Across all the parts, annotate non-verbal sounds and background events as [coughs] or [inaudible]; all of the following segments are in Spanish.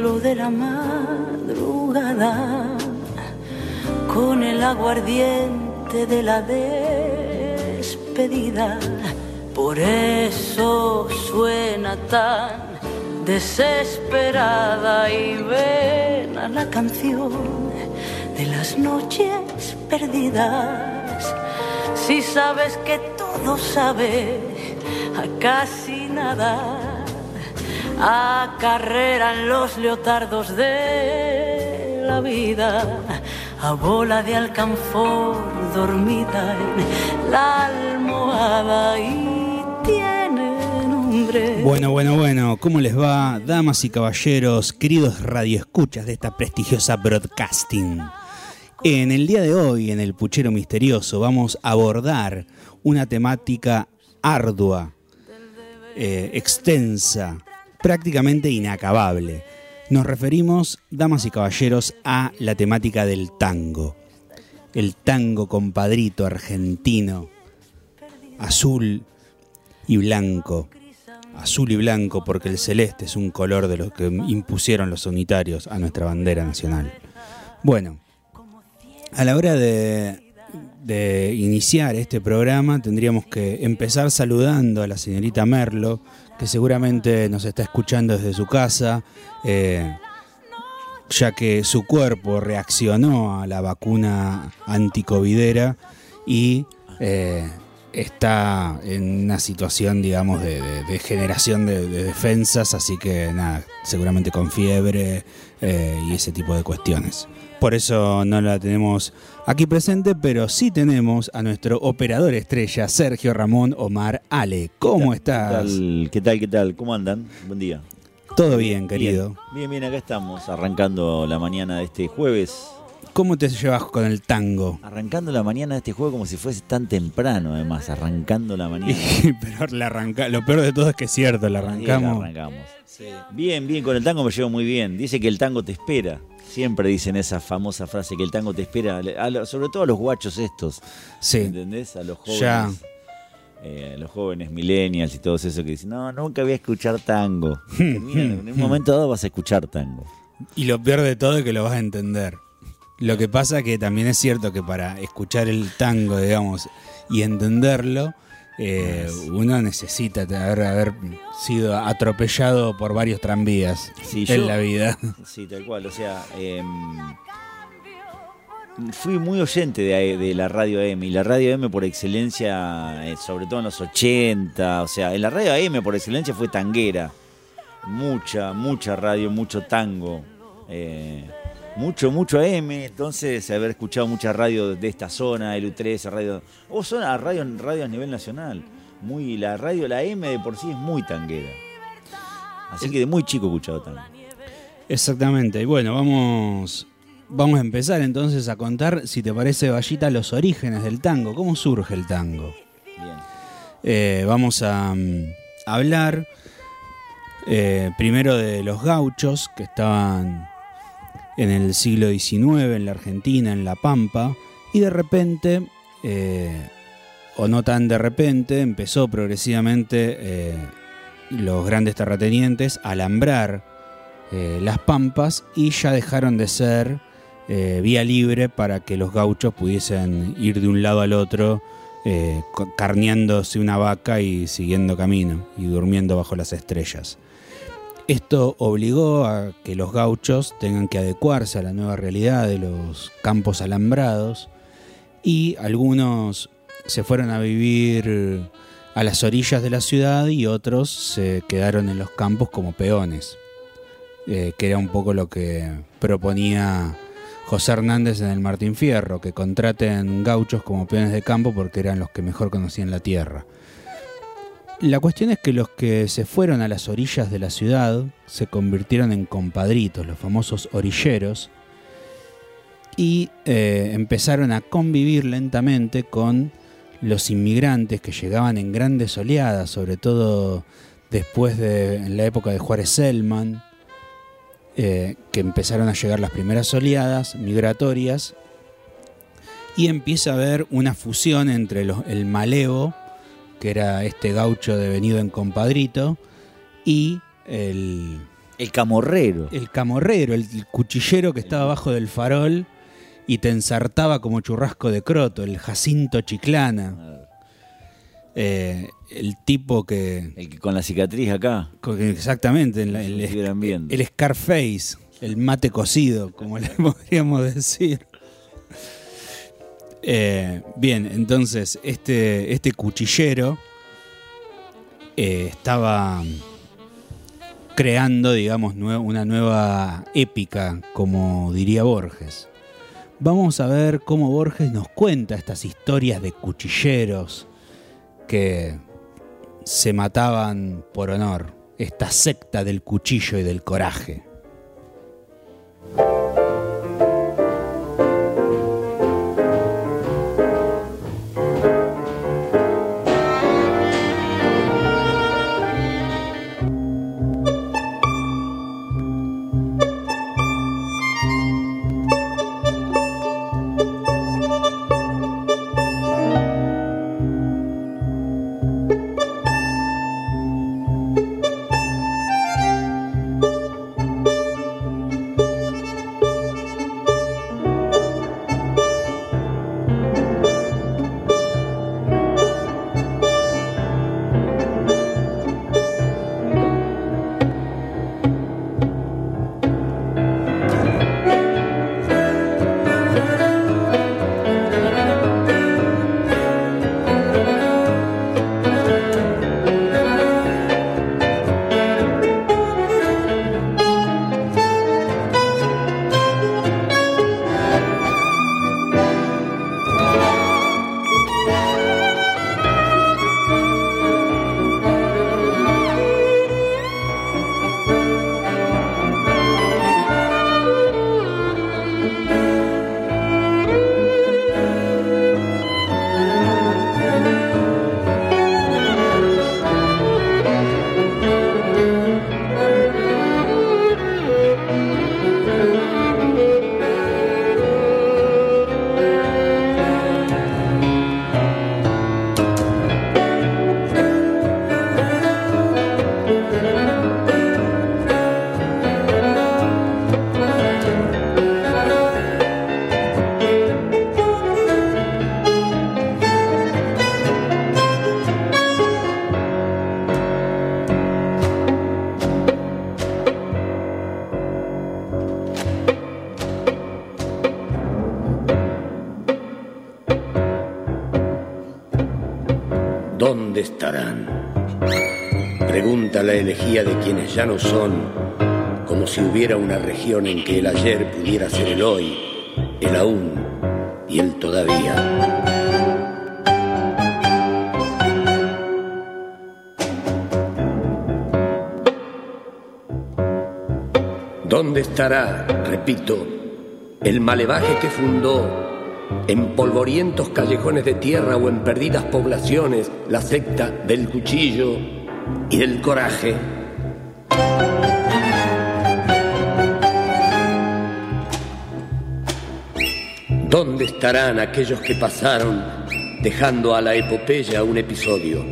de la madrugada con el aguardiente de la despedida. Por eso suena tan desesperada y ven a la canción de las noches perdidas. Si sabes que todo sabe a casi nada, acarreran los leotardos de la vida a bola de alcanfor dormida en la almohada y tiene nombre. Bueno, bueno, bueno, ¿cómo les va, damas y caballeros, queridos radioescuchas de esta prestigiosa broadcasting? En el día de hoy, en el Puchero Misterioso, vamos a abordar una temática ardua, eh, extensa, prácticamente inacabable. Nos referimos, damas y caballeros, a la temática del tango. El tango compadrito argentino, azul y blanco. Azul y blanco porque el celeste es un color de los que impusieron los unitarios a nuestra bandera nacional. Bueno, a la hora de, de iniciar este programa tendríamos que empezar saludando a la señorita Merlo, que seguramente nos está escuchando desde su casa, eh, ya que su cuerpo reaccionó a la vacuna anticovidera y eh, está en una situación, digamos, de, generación de, defensas, así que nada, seguramente con fiebre eh, y ese tipo de cuestiones. Por eso no la tenemos aquí presente, pero sí tenemos a nuestro operador estrella, Sergio Ramón Omar Ale. ¿Cómo estás? ¿Qué tal? ¿Qué tal? ¿Cómo andan? Buen día. Todo bien, querido. Bien, bien, acá estamos, arrancando la mañana de este jueves. ¿Cómo te llevas con el tango? Arrancando la mañana de este jueves como si fuese tan temprano, además, arrancando la mañana. [laughs] Pero arranca, lo peor de todo es que es cierto, la arrancamos. arrancamos. Bien, bien, con el tango me llevo muy bien. Dice que el tango te espera. Siempre dicen esa famosa frase que el tango te espera, sobre todo a los guachos estos. Sí. ¿Entendés? A los jóvenes. Eh, los jóvenes millennials y todos esos que dicen, no, nunca voy a escuchar tango. [laughs] en un momento dado vas a escuchar tango. Y lo peor de todo es que lo vas a entender. Lo que pasa que también es cierto que para escuchar el tango, digamos, y entenderlo, eh, uno necesita haber, haber, sido atropellado por varios tranvías en la vida. Sí, tal cual. O sea, em, fui muy oyente de, la radio AM y la radio AM por excelencia, eh, sobre todo en los 80, o sea, en la radio AM por excelencia fue tanguera. Mucha, mucha radio, mucho tango. Eh, mucho, mucho AM, entonces haber escuchado mucha radio de esta zona, el U3, radio, o zona, radio, radio a nivel nacional. Muy, la radio, la M de por sí es muy tanguera. Así que de muy chico he escuchado tango. Exactamente, y bueno, vamos, vamos a empezar entonces a contar, si te parece, Vallita, los orígenes del tango, cómo surge el tango. Bien. Eh, vamos a, mm, hablar eh, primero de los gauchos que estaban en el siglo XIX en la Argentina, en La Pampa, y de repente, eh, o no tan de repente, empezó progresivamente eh, los grandes terratenientes a alambrar eh, las pampas y ya dejaron de ser vía libre para que los gauchos pudiesen ir de un lado al otro carneándose una vaca y siguiendo camino y durmiendo bajo las estrellas. Esto obligó a que los gauchos tengan que adecuarse a la nueva realidad de los campos alambrados y algunos se fueron a vivir a las orillas de la ciudad y otros se quedaron en los campos como peones, eh, que era un poco lo que proponía José Hernández en el Martín Fierro, que contraten gauchos como peones de campo porque eran los que mejor conocían la tierra. La cuestión es que los que se fueron a las orillas de la ciudad se convirtieron en compadritos, los famosos orilleros, y eh, empezaron a convivir lentamente con los inmigrantes que llegaban en grandes oleadas, sobre todo después de en la época de Juárez Selman, eh, que empezaron a llegar las primeras oleadas migratorias, y empieza a haber una fusión entre el malevo que era este gaucho devenido en compadrito, y el, El camorrero. el camorrero, el, el cuchillero que estaba abajo del farol y te ensartaba como churrasco de croto, el Jacinto Chiclana. Eh, el tipo que. El que con la cicatriz acá. co- que Exactamente, el, el- viendo. el Scarface, el mate cocido, como le [laughs] podríamos decir. Eh, bien, entonces, este, este cuchillero eh, estaba creando, digamos, una nueva épica, como diría Borges. Vamos a ver cómo Borges nos cuenta estas historias de cuchilleros que se mataban por honor, esta secta del cuchillo y del coraje. Pregunta la elegía de quienes ya no son, como si hubiera una región en que el ayer pudiera ser el hoy, el aún y el todavía. ¿Dónde estará, repito, el malevaje que fundó en polvorientos callejones de tierra o en perdidas poblaciones la secta del cuchillo y del coraje? ¿Dónde estarán aquellos que pasaron dejando a la epopeya un episodio,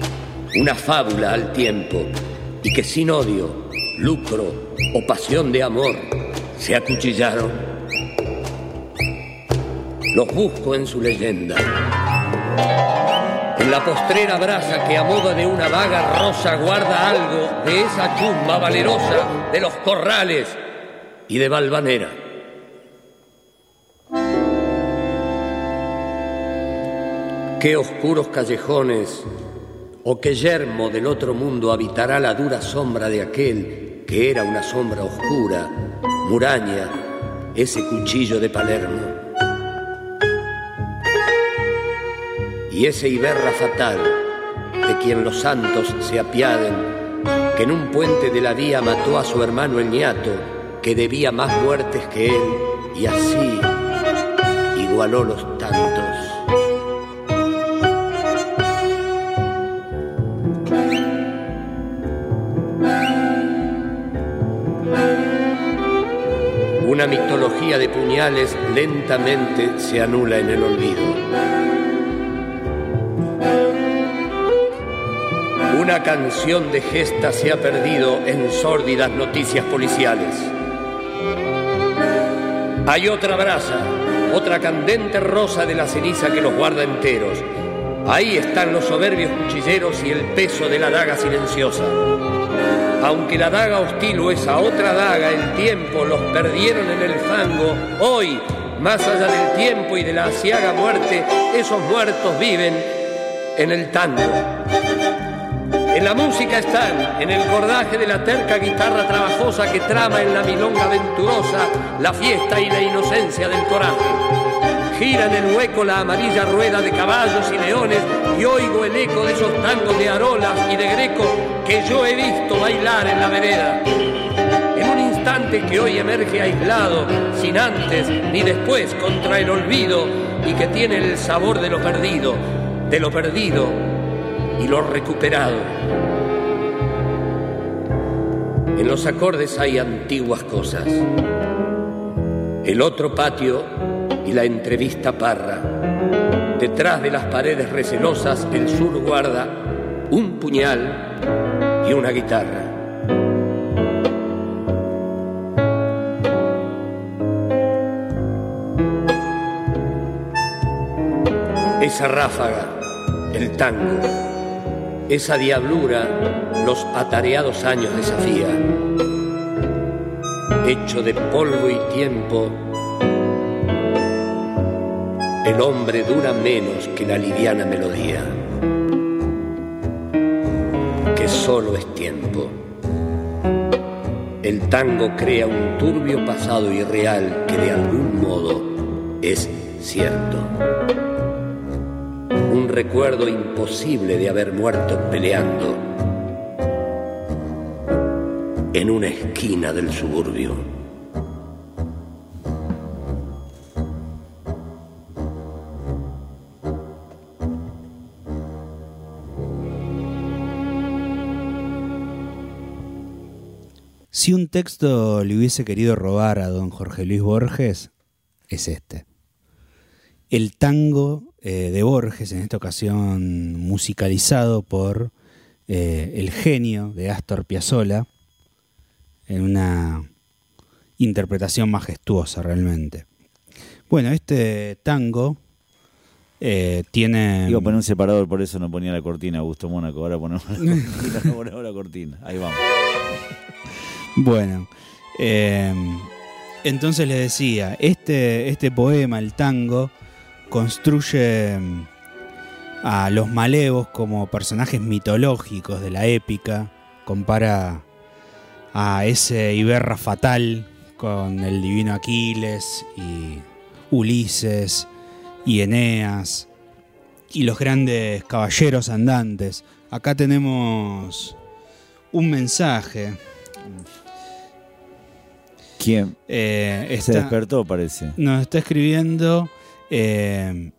una fábula al tiempo, y que sin odio, lucro o pasión de amor se acuchillaron? Los busco en su leyenda. En la postrera brasa que a modo de una vaga rosa guarda algo de esa chumba valerosa de los corrales y de Valvanera. Qué oscuros callejones o qué yermo del otro mundo habitará la dura sombra de aquel que era una sombra oscura, muraña, ese cuchillo de Palermo. Y ese Iberra fatal, de quien los santos se apiaden, que en un puente de la vía mató a su hermano el ñato, que debía más muertes que él, y así igualó los tantos. Una mitología de puñales lentamente se anula en el olvido. Una canción de gesta se ha perdido en sórdidas noticias policiales. Hay otra brasa, otra candente rosa de la ceniza que los guarda enteros. Ahí están los soberbios cuchilleros y el peso de la daga silenciosa. Aunque la daga hostil o esa otra daga, el tiempo los perdieron en el fango, hoy, más allá del tiempo y de la asiaga muerte, esos muertos viven en el tango. En la música están, en el cordaje de la terca guitarra trabajosa que trama en la milonga venturosa la fiesta y la inocencia del coraje. Gira en el hueco la amarilla rueda de caballos y leones y oigo el eco de esos tangos de arolas y de greco que yo he visto bailar en la vereda. En un instante que hoy emerge aislado, sin antes ni después contra el olvido y que tiene el sabor de lo perdido, de lo perdido y lo recuperado. En los acordes hay antiguas cosas. El otro patio y la entrevista parra. Detrás de las paredes recelosas el sur guarda un puñal y una guitarra. Esa ráfaga, el tango, esa diablura, los atareados años desafía. Hecho de polvo y tiempo, el hombre dura menos que la liviana melodía, que solo es tiempo. El tango crea un turbio pasado irreal que de algún modo es cierto. Recuerdo imposible de haber muerto peleando en una esquina del suburbio. Si un texto le hubiese querido robar a don Jorge Luis Borges, es este. El tango eh, de Borges, en esta ocasión musicalizado por eh, el genio de Astor Piazzolla, en una interpretación majestuosa realmente. Bueno, este tango eh, tiene. Iba a poner un separador, por eso no ponía la cortina, Augusto Mónaco. Ahora ponemos la cortina, no ponemos la cortina. Ahí vamos. [laughs] Bueno, eh, entonces les decía, este, este poema, el tango, construye mm, a los malevos como personajes mitológicos de la épica, compara a ese Iberra fatal con el divino Aquiles y Ulises y Eneas y los grandes caballeros andantes. Acá tenemos un mensaje ¿Quién? Eh, Se despertó, parece. Nos está escribiendo eh,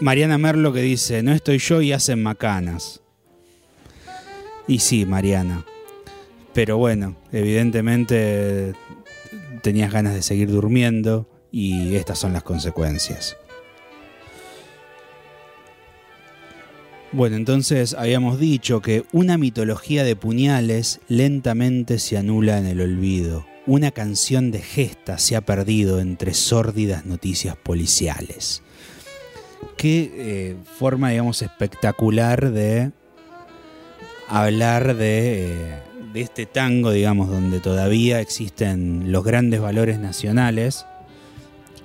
Mariana Merlo que dice, no estoy yo y hacen macanas. Y sí, Mariana. Pero bueno, evidentemente tenías ganas de seguir durmiendo y estas son las consecuencias. Bueno, entonces habíamos dicho que una mitología de puñales lentamente se anula en el olvido una canción de gesta se ha perdido entre sórdidas noticias policiales. Qué eh, forma, digamos, espectacular de hablar de, eh, de, este tango, digamos, donde todavía existen los grandes valores nacionales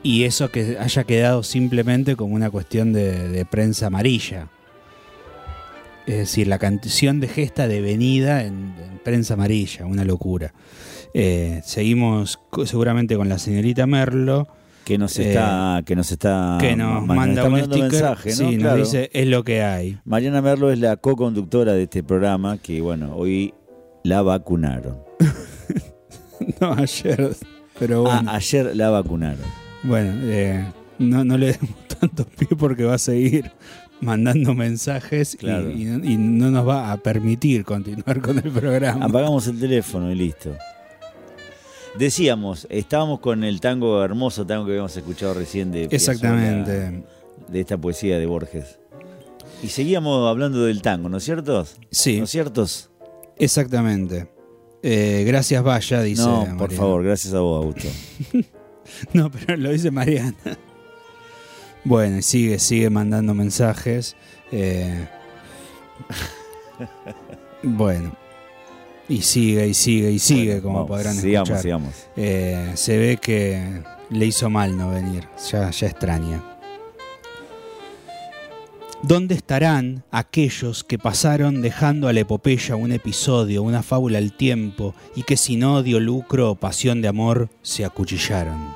y eso que haya quedado simplemente como una cuestión de, prensa amarilla. Es decir, la canción de gesta devenida en prensa amarilla, una locura. Eh, seguimos seguramente con la señorita Merlo. Que nos está, eh, que nos está que nos manda un mensaje, Sí, nos dice es lo que hay. Mariana Merlo es la co-conductora de este programa que bueno, hoy la vacunaron. [laughs] no, ayer, pero ah, ayer la vacunaron. Bueno, eh, no, no le demos [laughs] tanto pie porque va a seguir mandando mensajes y, y, no nos va a permitir continuar con el programa. Apagamos el teléfono y listo. Decíamos, estábamos con el tango hermoso tango que habíamos escuchado recién de Exactamente. de esta poesía de Borges. Y seguíamos hablando del tango, ¿no es cierto? Sí. ¿No es ciertos? Exactamente. Eh, gracias, Vaya, dice. No, por Mariana. favor, gracias a vos, Augusto. [laughs] No, pero lo dice Mariana. Bueno, y sigue, sigue mandando mensajes. eh. [laughs] Bueno. Y sigue, y sigue, y sigue, Bueno, como vamos, podrán sigamos, escuchar. sigamos. Eh, se ve que le hizo mal no venir. Ya, ya extraña. ¿Dónde estarán aquellos que pasaron dejando a la epopeya un episodio, una fábula al tiempo, y que sin odio, lucro o pasión de amor se acuchillaron?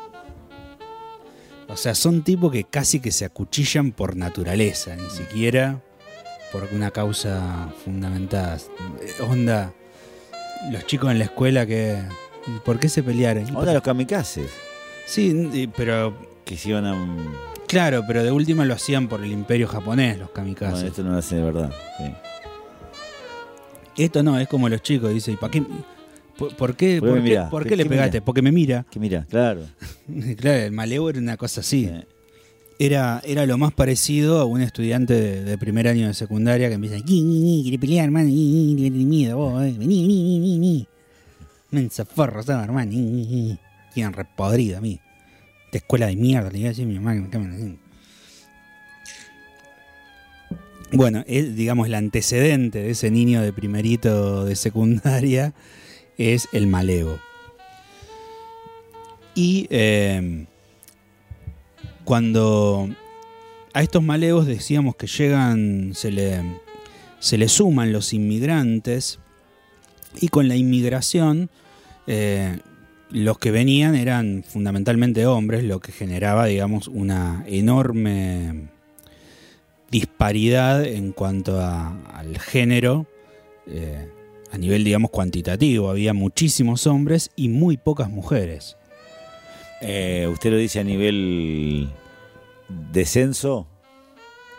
O sea, son tipos que casi que se acuchillan por naturaleza, ni siquiera por una causa fundamentada. Eh, Onda, los chicos en la escuela que... ¿Por qué se pelearon? Ahora los kamikazes, Sí, pero que se iban a... claro, pero de última lo hacían por el imperio japonés, los kamikazes. Bueno, esto no lo hacen de verdad. sí. Esto no, es como los chicos, dice, ¿y para qué? ¿Por, por qué, ¿Por qué por qué- mira? por ¿Qué- qué le qué pegaste? mira? Porque me mira. Que mira, claro. [laughs] claro, el maleo era una cosa así. Era, era lo más parecido a un estudiante de, primer año de secundaria que empieza, "Ni, ni, ni, quiere pelear, hermano, ni, miedo, eh, vení, vení, vení, vení, vení". Mensa forro, ¿sabes, hermano? Tienen repodrido a mí. De escuela de mierda, le iba a decir mi mamá que me camen así. Bueno, digamos, el antecedente de ese niño de primerito de secundaria es el maleo. Y eh, cuando a estos maleos decíamos que llegan, se le, se le suman los inmigrantes y con la inmigración eh, los que venían eran fundamentalmente hombres, lo que generaba, digamos, una enorme disparidad en cuanto al género eh, a nivel, digamos, cuantitativo. Había muchísimos hombres y muy pocas mujeres. eh, usted lo dice a nivel descenso,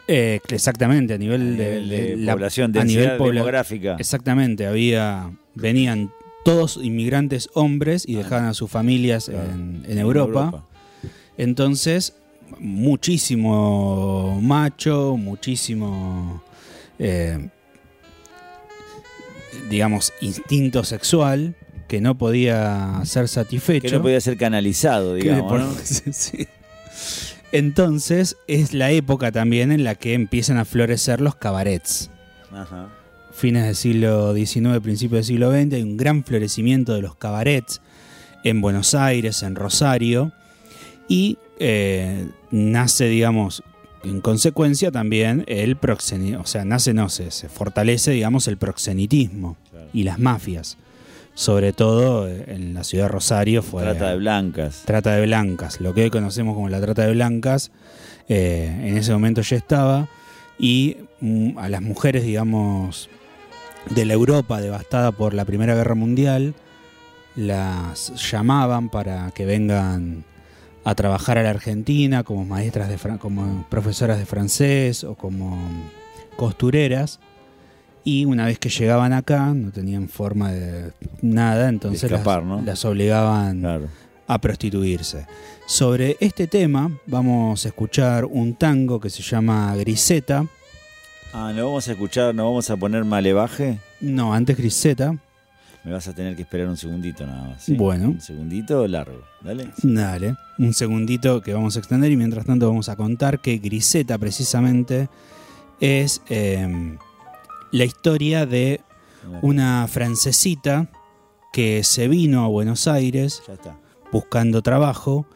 Eh, exactamente, a nivel de, nivel de de la- población, a nivel demográfica. Exactamente, había venían todos inmigrantes hombres y Ah. dejaban a sus familias Claro. en, en Europa. Entonces, muchísimo macho, muchísimo, eh, digamos, instinto sexual que no podía ser satisfecho. Que no podía ser canalizado, digamos. por- ¿no? [laughs] sí. Entonces es la época también en la que empiezan a florecer los cabarets. Ajá. Fines del siglo XIX, principios del siglo XX, hay un gran florecimiento de los cabarets en Buenos Aires, en Rosario, y eh, nace, digamos, en consecuencia también el proxenetismo, o sea, nace, no sé, se fortalece, digamos, el proxenitismo Claro. y las mafias. Sobre todo eh, en la ciudad de Rosario fue Trata de blancas. trata de blancas, lo que hoy conocemos como la trata de blancas, eh, en ese momento ya estaba, y mm, a las mujeres, digamos, de la Europa devastada por la Primera Guerra Mundial, las llamaban para que vengan a trabajar a la Argentina como maestras de como profesoras de francés o como costureras y una vez que llegaban acá no tenían forma de nada entonces las- escapar, ¿no? las obligaban Claro. a prostituirse. Sobre este tema vamos a escuchar un tango que se llama Griseta. Ah, ¿no vamos a escuchar, no vamos a poner malevaje? No, antes Griseta. Me vas a tener que esperar un segundito nada más. ¿sí? Bueno. Un segundito largo. Dale. Dale, un segundito que vamos a extender y mientras tanto vamos a contar que Griseta precisamente es eh, la historia de una francesita que se vino a Buenos Aires buscando trabajo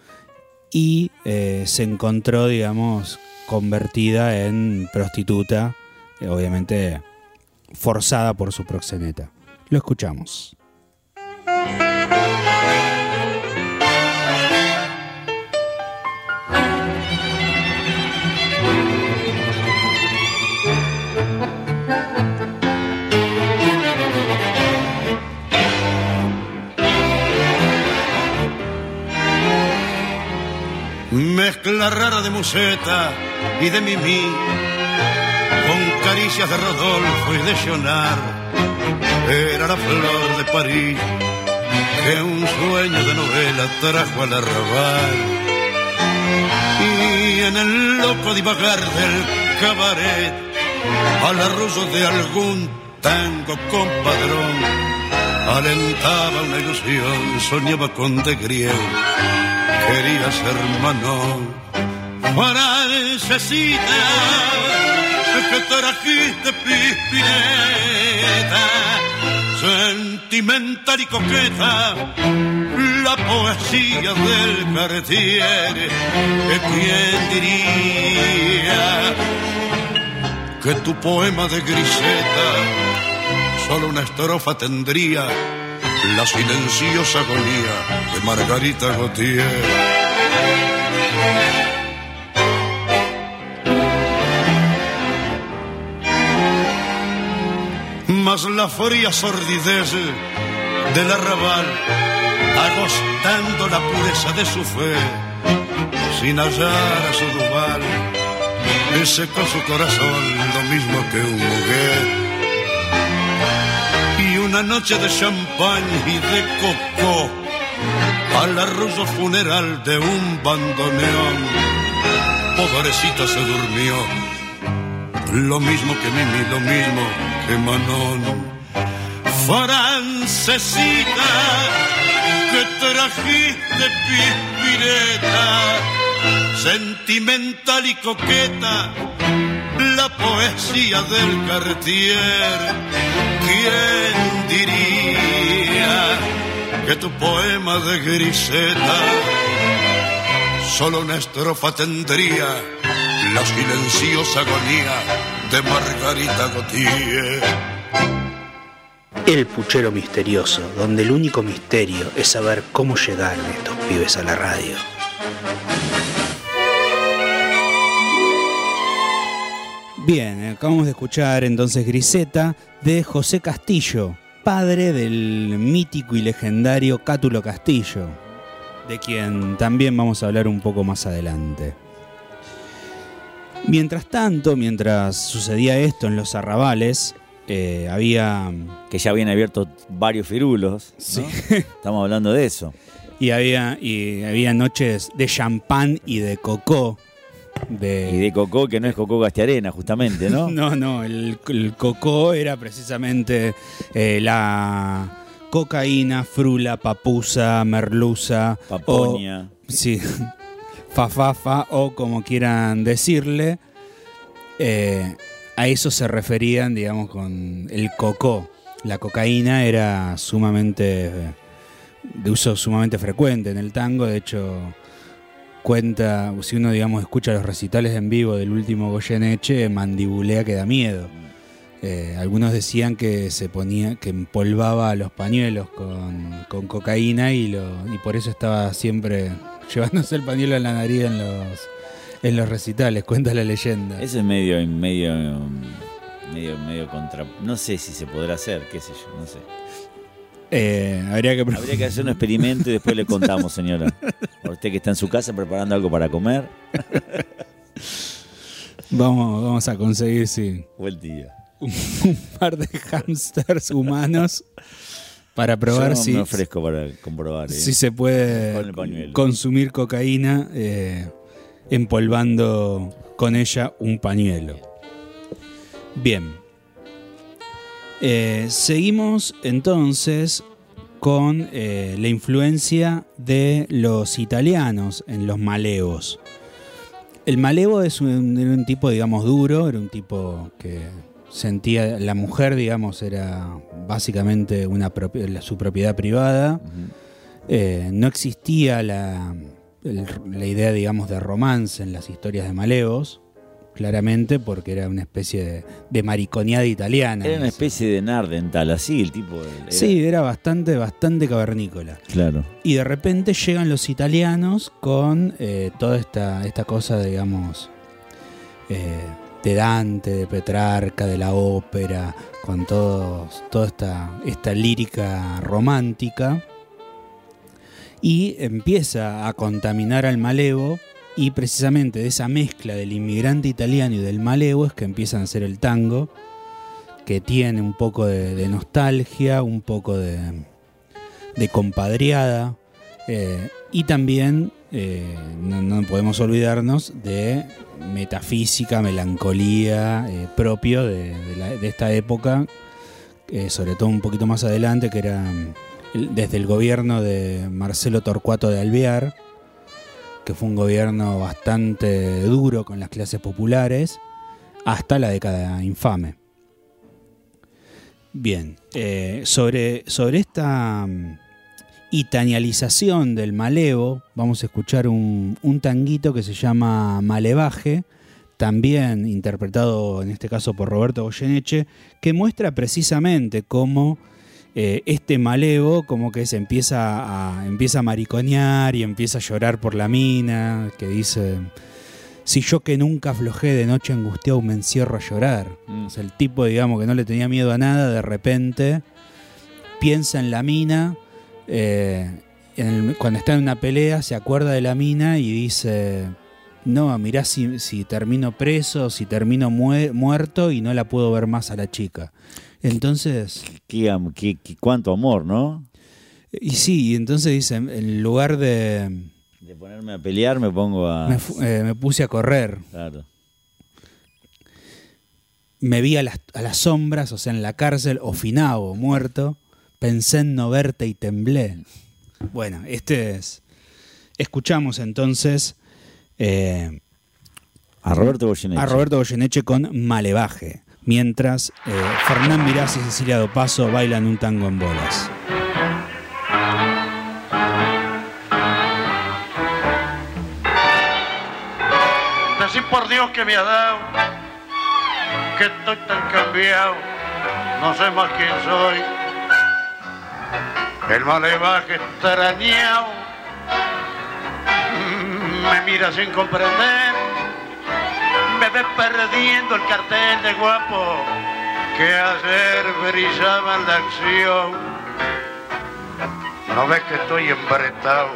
y eh, se encontró, digamos, convertida en prostituta, eh, obviamente forzada por su proxeneta. Lo escuchamos. Mezcla rara de museta y de mimí, con caricias de Rodolfo y de Jonar. Era la flor de París que un sueño de novela trajo al arrabal. Y en el loco divagar del cabaret al arroyo de algún tango compadrón. Alentaba una ilusión, soñaba con de griego, quería ser hermano. Francesita, que trajiste pispineta, sentimental y coqueta, la poesía del Cartier, ¿quién diría? que tu poema de griseta solo una estrofa tendría la silenciosa agonía de Margarita Gautier. Mas la fría sordidez del arrabal, agostando la pureza de su fe, sin hallar a su ese con su corazón lo mismo que un mujer. Una noche de champán y de coco al arroyo funeral de un bandoneón. Pobrecita se durmió, lo mismo que Mimi, lo mismo que Manón. Francesita, que trajiste pispireta sentimental y coqueta, la poesía del Cartier. ¿Quién diría que tu poema de griseta solo una estrofa tendría la silenciosa agonía de Margarita Gautier? El puchero misterioso, donde el único misterio es saber cómo llegaron estos pibes a la radio. Bien, acabamos de escuchar entonces Griseta de José Castillo, padre del mítico y legendario Cátulo Castillo, de quien también vamos a hablar un poco más adelante. Mientras tanto, mientras sucedía esto en los arrabales, eh, había... Que ya habían abierto varios firulos. Sí. [laughs] Estamos hablando de eso. Y había, y había noches de champán y de cocó y de Cocó, que no es Cocó Gastiarena, justamente, ¿no? [laughs] no, no, el, Cocó era precisamente eh, la cocaína, frula, papusa, merluza. Paponia. sí, [laughs] fafafa o como quieran decirle. Eh, a eso se referían, digamos, con el cocó. La cocaína era sumamente de uso sumamente frecuente en el tango, de hecho cuenta, si uno digamos escucha los recitales en vivo del último Goyeneche, mandibulea que da miedo. Eh, algunos decían que se ponía, que empolvaba los pañuelos con, cocaína y, lo, y por eso estaba siempre [laughs] llevándose el pañuelo en la nariz en los, en los recitales, cuenta la leyenda. Eso es medio, medio, medio, medio contra. No sé si se podrá hacer, qué sé yo, no sé. Eh, habría, que... habría que hacer un experimento y después le contamos, señora. A usted que está en su casa preparando algo para comer. Vamos, vamos a conseguir, sí. Buen día. Un, par de hamsters humanos para probar si. Me ofrezco para comprobar. ¿eh? Si se puede consumir cocaína eh, empolvando con ella un pañuelo. Bien. Eh, seguimos entonces con eh, la influencia de los italianos en los maleos. El malevo es un, era un tipo, digamos, duro, era un tipo que sentía, la mujer, digamos, era básicamente una su propiedad privada. Eh, no existía la, la idea, digamos, de romance en las historias de malevos claramente, porque era una especie de, mariconeada italiana. Era una especie de Nardental, así el tipo. Sí, era bastante, bastante cavernícola. Claro. Y de repente llegan los italianos con eh, toda esta, esta cosa, digamos, eh, de Dante, de Petrarca, de la ópera, con todos, toda esta, esta lírica romántica. Y empieza a contaminar al malevo y precisamente de esa mezcla del inmigrante italiano y del malevo es que empiezan a hacer el tango, que tiene un poco de, nostalgia, un poco de, de compadriada, Eh, y también eh, no, podemos olvidarnos de metafísica, melancolía eh, propio de, esta época, sobre todo un poquito más adelante, que era desde el gobierno de Marcelo Torcuato de Alvear, que fue un gobierno bastante duro con las clases populares, hasta la década infame. Bien, sobre, sobre esta itanialización del malevo, vamos a escuchar un, tanguito que se llama Malevaje, también interpretado en este caso por Roberto Goyeneche, que muestra precisamente cómo eh, este malevo como que se empieza a, empieza a mariconear y empieza a llorar por la mina, que dice, si yo que nunca aflojé de noche angustiado me encierro a llorar. Mm. el tipo, digamos, que no le tenía miedo a nada, de repente piensa en la mina eh, cuando está en una pelea se acuerda de la mina y dice, no, mirá si, termino preso, si termino muerto y no la puedo ver más a la chica. Entonces... ¿Qué, cuánto amor, ¿no? Y sí, entonces dice, en lugar de... De ponerme a pelear me pongo a... Me, eh, puse a correr. Claro. Me vi a las, a las sombras, o sea, en la cárcel, o finado, muerto Pensé en no verte y temblé. Bueno, este es. Escuchamos entonces eh, a Roberto Goyeneche. A Roberto Goyeneche con Malevaje, mientras eh, Fernán Mirás y Cecilia Dopaso bailan un tango en bolas. Decí por Dios que me ha dado, que estoy tan cambiado, no sé más quién soy. El malevaje extrañado. Me mira sin comprender, me ve perdiendo el cartel de guapo que ayer brillaba la acción. No ves que estoy embretado,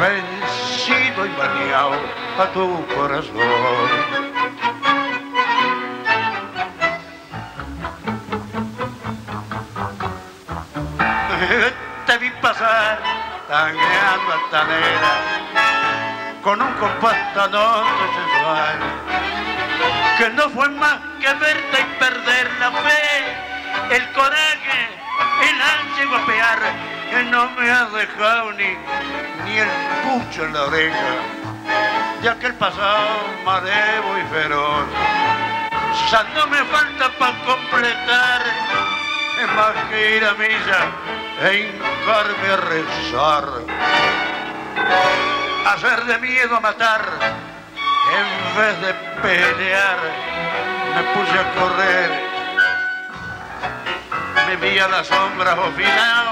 vencido y bañado a tu corazón. [laughs] te vi pasar tangueando altanera con un compás tan sensual que no fue más que verte y perder la fe, el coraje, el ansia guapear que no me has dejado ni, ni el pucho en la oreja de aquel pasado marevo y feroz. Ya no me falta para completar es más que ir a misa e hincarme a rezar. Hacer de miedo a matar, en vez de pelear, me puse a correr. Me vi a las sombras final,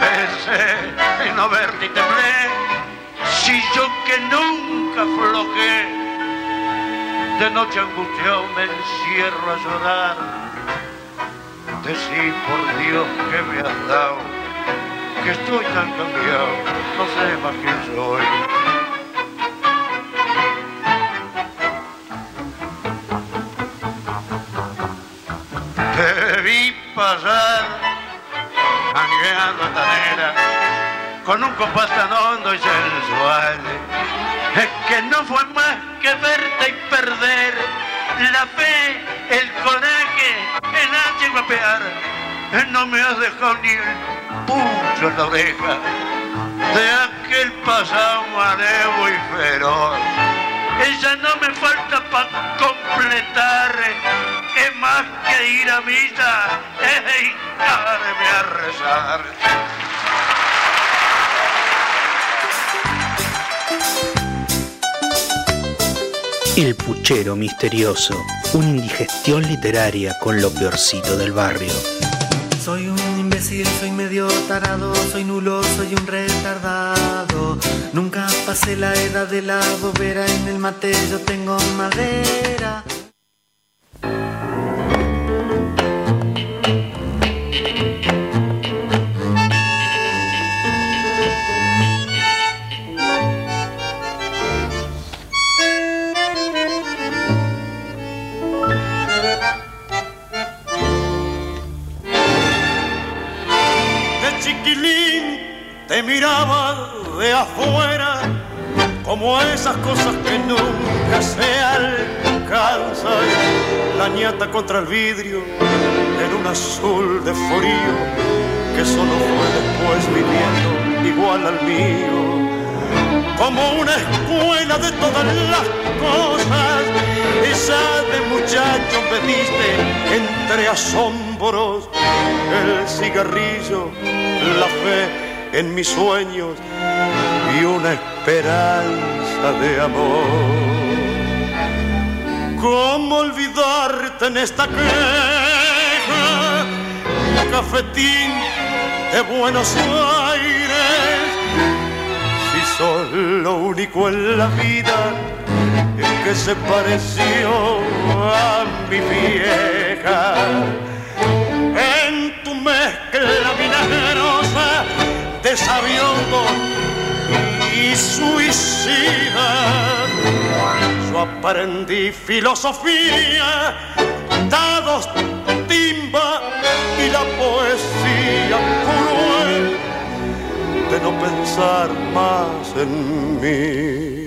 pensé en no verte y temblé. Si yo que nunca floqué, de noche angustiado me encierro a llorar Decí por Dios que me has dado, que estoy tan cambiado, no sé más quién soy. Pasar, mangueando tanera, con un compás tan hondo y sensual, es que no fue más que verte y perder la fe, el coraje, el ansia y guapear. No me has dejado ni el pucho en la oreja de aquel pasado marevo y feroz. Ella no me falta para completar, es más que ir a misa, es hincarme a rezar. El puchero misterioso, una indigestión literaria con lo peorcito del barrio. Soy un imbécil, soy medio tarado, soy nulo, soy un retardado. Nunca pasé la edad de la bobera, en el mate yo tengo madera. Asombros el cigarrillo, la fe en mis sueños y una esperanza de amor. ¿Cómo olvidarte en esta queja? Cafetín de Buenos Aires. Si sos lo único en la vida que se pareció a mi En tu mezcla vinagrosa de sabiondo y suicida. Yo aprendí filosofía, dados, timba y la poesía cruel de no pensar más en mí.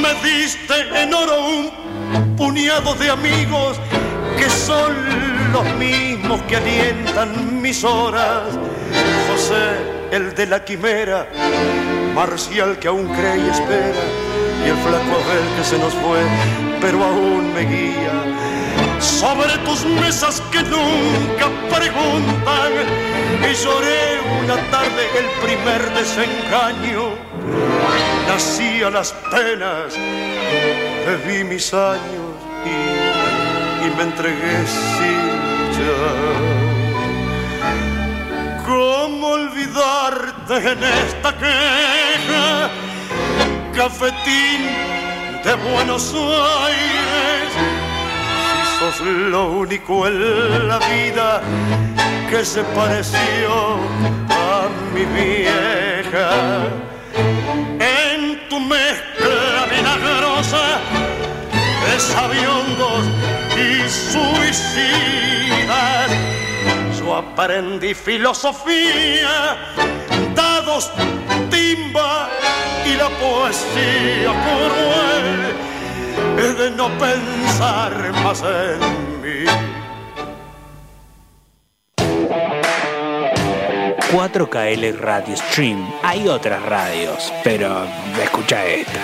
Me diste en oro un puñado de amigos que son los mismos que alientan mis horas. José el de la quimera, Marcial que aún cree y espera, y el flaco Abel que se nos fue, pero aún me guía. Sobre tus mesas que nunca preguntan, y lloré una tarde el primer desengaño. Nací a las penas, bebí mis años y, y me entregué sin ya. ¿Cómo olvidarte en esta queja? Cafetín de Buenos Aires. Si sos lo único en la vida que se pareció a mi vieja. En tu mezcla vinagrosa de sabiondos y suicidas yo aprendí filosofía, dados, timba y la poesía cruel de no pensar más en 4KL Radio Stream. Hay otras radios, pero escucha esta.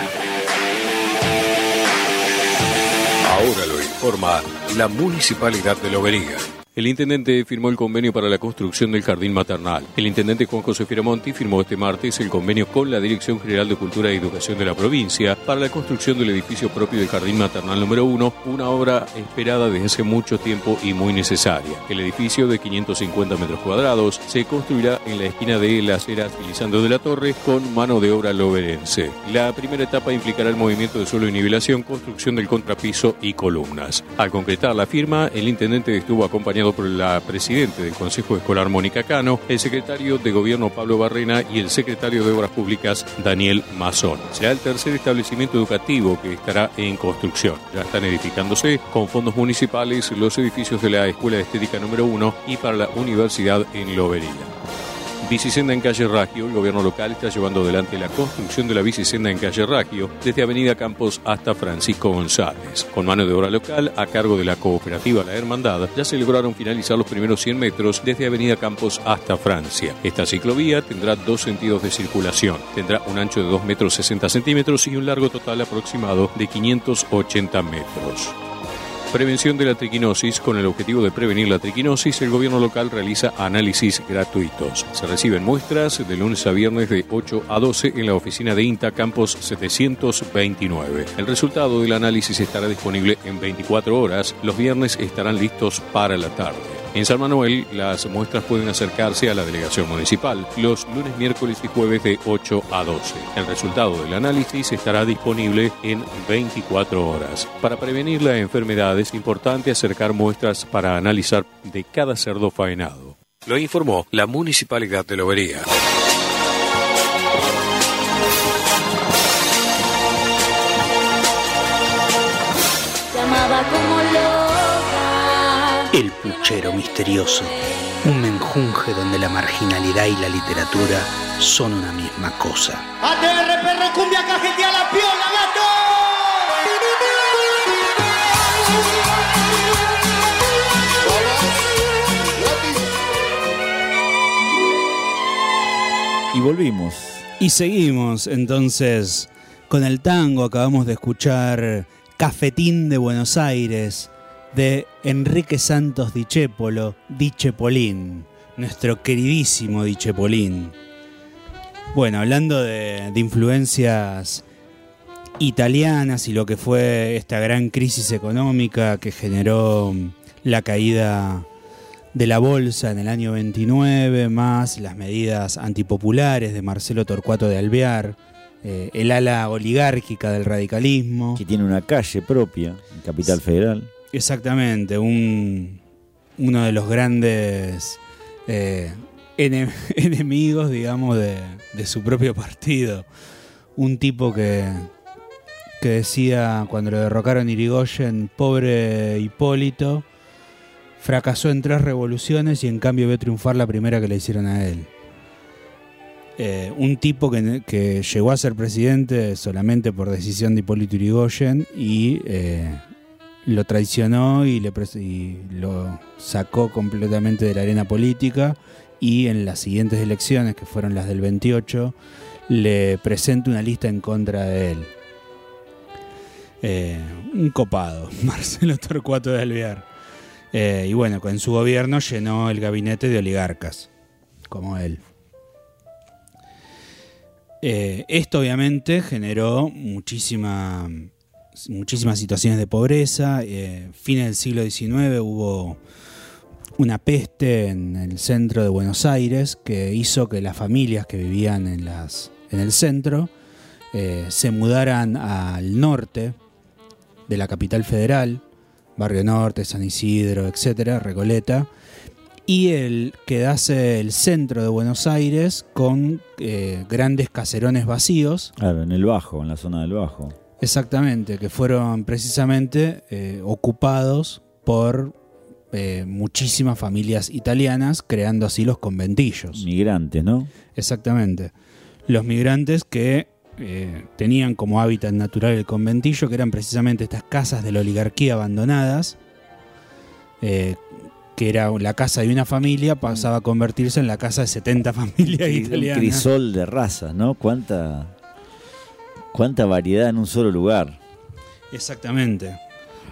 Ahora lo informa la Municipalidad de Lobería. El intendente firmó el convenio para la construcción del jardín maternal. El intendente Juan José Firamonti firmó este martes el convenio con la Dirección General de Cultura y Educación de la provincia para la construcción del edificio propio del jardín maternal número 1, una obra esperada desde hace mucho tiempo y muy necesaria. El edificio de 550 metros cuadrados se construirá en la esquina de las eras Lisandro de la Torre con mano de obra loberense. La primera etapa implicará el movimiento de suelo y nivelación, construcción del contrapiso y columnas. Al concretar la firma, el intendente estuvo acompañado por la presidente del Consejo Escolar Mónica Cano, el secretario de Gobierno Pablo Barrena y el secretario de Obras Públicas Daniel Mazón. Será el tercer establecimiento educativo que estará en construcción. Ya están edificándose con fondos municipales los edificios de la Escuela de Estética número 1 y para la Universidad en Lobería. Bicicenda en calle Ragio. El gobierno local está llevando adelante la construcción de la bicicenda en calle Ragio, desde Avenida Campos hasta Francisco González. Con mano de obra local, a cargo de la cooperativa La Hermandad, ya se lograron finalizar los primeros 100 metros desde Avenida Campos hasta Francia. Esta ciclovía tendrá dos sentidos de circulación. Tendrá un ancho de 2 metros 60 centímetros y un largo total aproximado de 580 metros. Prevención de la triquinosis. Con el objetivo de prevenir la triquinosis, el gobierno local realiza análisis gratuitos. Se reciben muestras de lunes a viernes de 8 a 12 en la oficina de INTA Campos 729. El resultado del análisis estará disponible en 24 horas. Los viernes estarán listos para la tarde. En San Manuel, las muestras pueden acercarse a la delegación municipal los lunes, miércoles y jueves de 8 a 12. El resultado del análisis estará disponible en 24 horas. Para prevenir la enfermedad es importante acercar muestras para analizar de cada cerdo faenado. Lo informó la Municipalidad de Lobería. El puchero misterioso un menjunje donde la marginalidad y la literatura son una misma cosa. ATR, perro, cumbia, cajetea la piola, gato. Y volvimos. Y seguimos entonces con el tango. Acabamos de escuchar Cafetín de Buenos Aires de Enrique Santos Dichépolo, Dichepolín, nuestro queridísimo Dichepolín. Bueno, hablando de, de influencias italianas y lo que fue esta gran crisis económica que generó la caída de la bolsa en el año 29, más las medidas antipopulares de Marcelo Torcuato de Alvear, eh, el ala oligárquica del radicalismo. Que tiene una calle propia en Capital Federal. Exactamente, un, uno de los grandes eh, ene- [laughs] enemigos, digamos, de, de su propio partido. Un tipo que, que decía cuando lo derrocaron Irigoyen, pobre Hipólito, fracasó en tres revoluciones y en cambio vio triunfar la primera que le hicieron a él. Eh, un tipo que, que llegó a ser presidente solamente por decisión de Hipólito Yrigoyen y eh, lo traicionó y, lo sacó completamente de la arena política y en las siguientes elecciones, que fueron las del 28, le presenta una lista en contra de él. Eh, un copado, [laughs] Marcelo Torcuato de Alvear. Eh, y bueno, en su gobierno llenó el gabinete de oligarcas, como él. Eh, esto obviamente generó muchísima, muchísimas situaciones de pobreza. Eh, fines del siglo XIX hubo una peste en el centro de Buenos Aires que hizo que las familias que vivían en, las, en el centro eh, se mudaran al norte de la capital federal, Barrio Norte, San Isidro, etcétera, Recoleta, y el quedase el centro de Buenos Aires con eh, grandes caserones vacíos, Claro, en el Bajo, en la zona del Bajo. Exactamente, que fueron precisamente eh, ocupados por eh, muchísimas familias italianas, creando así los conventillos. Migrantes, ¿no? Exactamente. Los migrantes que eh, tenían como hábitat natural el conventillo, que eran precisamente estas casas de la oligarquía abandonadas, eh, que era la casa de una familia, pasaba a convertirse en la casa de 70 [laughs] familias Un italianas. crisol de razas, ¿no? Cuánta, cuánta variedad en un solo lugar. Exactamente.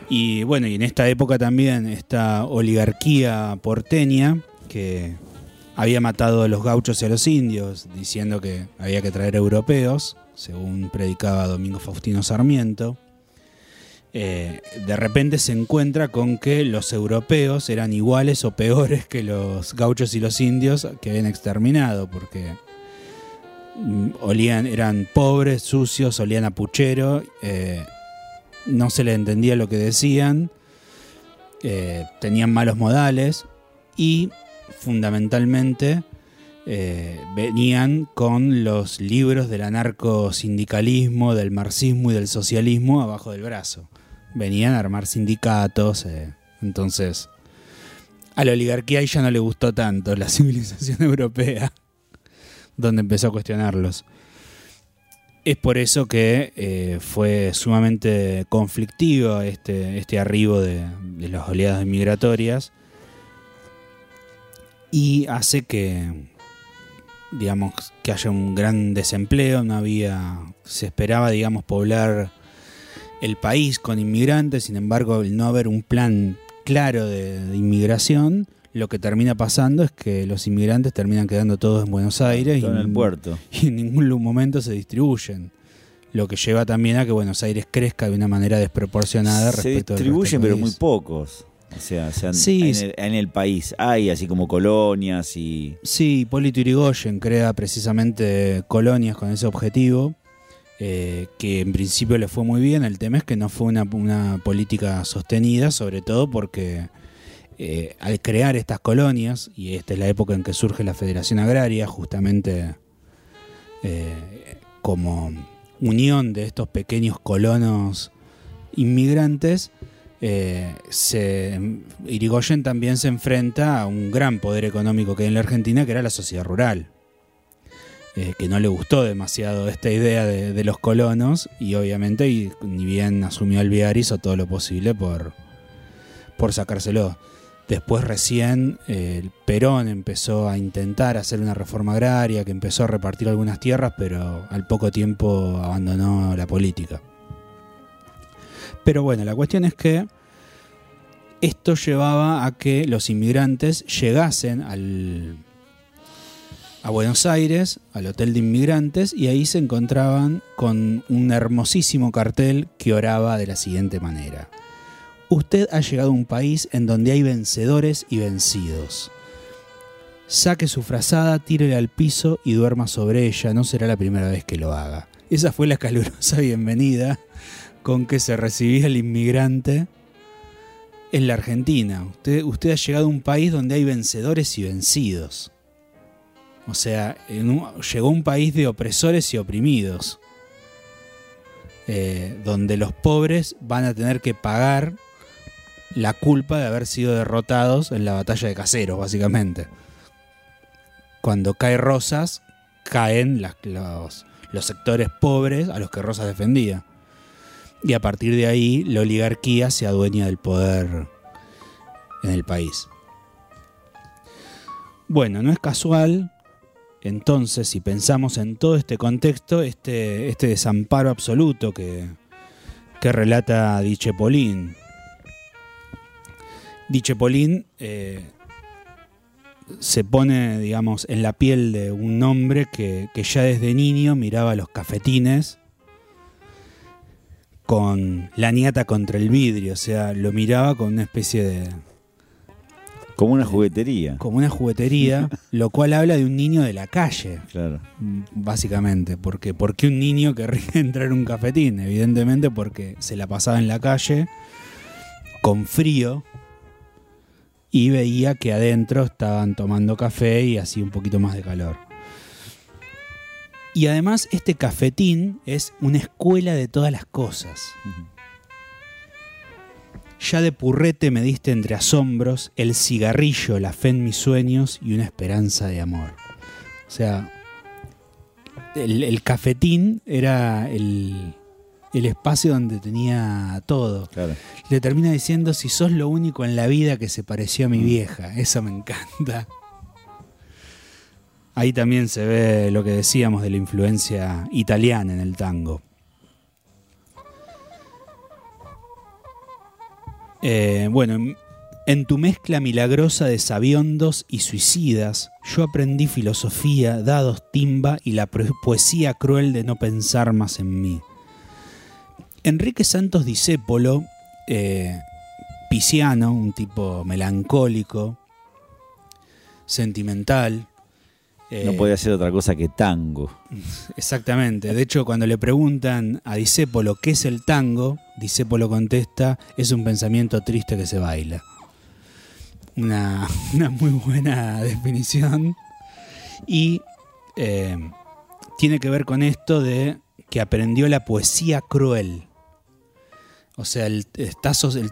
Y bueno, y en esta época también esta oligarquía porteña que había matado a los gauchos y a los indios, diciendo que había que traer europeos, según predicaba Domingo Faustino Sarmiento. eh, de repente se encuentra con que los europeos eran iguales o peores que los gauchos y los indios que habían exterminado, porque olían, eran pobres, sucios, olían a puchero, eh, no se le entendía lo que decían, eh, tenían malos modales y fundamentalmente eh, venían con los libros del anarcosindicalismo, del marxismo y del socialismo abajo del brazo. Venían a armar sindicatos, entonces a la oligarquía ya no le gustó tanto la [laughs] civilización europea, donde empezó a cuestionarlos. Es por eso que eh, fue sumamente conflictivo este, este arribo de, de las oleadas migratorias y hace que, digamos, que haya un gran desempleo, no había, se esperaba, digamos, poblar el país con inmigrantes, sin embargo, el no haber un plan claro de, de inmigración, lo que termina pasando es que los inmigrantes terminan quedando todos en Buenos Aires Todo en el puerto. [laughs] y en ningún momento se distribuyen. Lo que lleva también a que Buenos Aires crezca de una manera desproporcionada Se respecto distribuyen, pero muy pocos. O sea, Sí, en, sí. el, en el país hay así como colonias y... Sí, Hipólito Yrigoyen crea precisamente colonias con ese objetivo, eh, que en principio le fue muy bien. El tema es que no fue una, una política sostenida, sobre todo porque eh, al crear estas colonias, y esta es la época en que surge la Federación Agraria, justamente eh, como unión de estos pequeños colonos inmigrantes, eh, Irigoyen también se enfrenta a un gran poder económico que hay en la Argentina, que era la sociedad rural. Que no le gustó demasiado esta idea de, los colonos y obviamente ni bien asumió el viar hizo todo lo posible por, por sacárselo. Después recién eh, Perón empezó a intentar hacer una reforma agraria, que empezó a repartir algunas tierras, pero al poco tiempo abandonó la política. Pero bueno, la cuestión es que esto llevaba a que los inmigrantes llegasen al, a Buenos Aires, al Hotel de Inmigrantes, y ahí se encontraban con un hermosísimo cartel que oraba de la siguiente manera. Usted ha llegado a un país en donde hay vencedores y vencidos. Saque su frazada, tírele al piso y duerma sobre ella, no será la primera vez que lo haga. Esa fue la calurosa [laughs] bienvenida con que se recibía el inmigrante en la Argentina. Usted, usted ha llegado a un país donde hay vencedores y vencidos. O sea, llegó un país de opresores y oprimidos, eh, donde los pobres van a tener que pagar la culpa de haber sido derrotados en la batalla de Caseros, básicamente. Cuando cae Rosas, caen los, sectores pobres a los que Rosas defendía. Y a partir de ahí la oligarquía se adueña del poder en el país. Bueno, no es casual entonces, si pensamos en todo este contexto, este, este desamparo absoluto que, que relata Dichepolín. Dichepolín eh, se pone, digamos, en la piel de un hombre que, que ya desde niño miraba los cafetines con la niata contra el vidrio, o sea, lo miraba con una especie de, como una juguetería. Como una juguetería, lo cual habla de un niño de la calle. Claro. Básicamente. Porque, ¿Por qué un niño querría [laughs] entrar en un cafetín? Evidentemente porque se la pasaba en la calle con frío y veía que adentro estaban tomando café y así un poquito más de calor. Y además este cafetín es una escuela de todas las cosas. Ya de purrete me diste entre asombros el cigarrillo, la fe en mis sueños y una esperanza de amor. O sea, el, cafetín era el, espacio donde tenía todo. Le termina diciendo, si sos lo único en la vida que se pareció a mi mm. vieja, eso me encanta. Ahí también se ve lo que decíamos de la influencia italiana en el tango. Eh, bueno, en tu mezcla milagrosa de sabiondos y suicidas, yo aprendí filosofía, dados timba y la poesía cruel de no pensar más en mí. Enrique Santos Discépolo, eh, pisciano, un tipo melancólico, sentimental, no podía ser otra cosa que tango. Exactamente. De hecho, cuando le preguntan a Disépolo qué es el tango, Disépolo contesta, es un pensamiento triste que se baila. [laughs] Una, muy buena definición. Y eh, tiene que ver con esto de que aprendió la poesía cruel. O sea, el,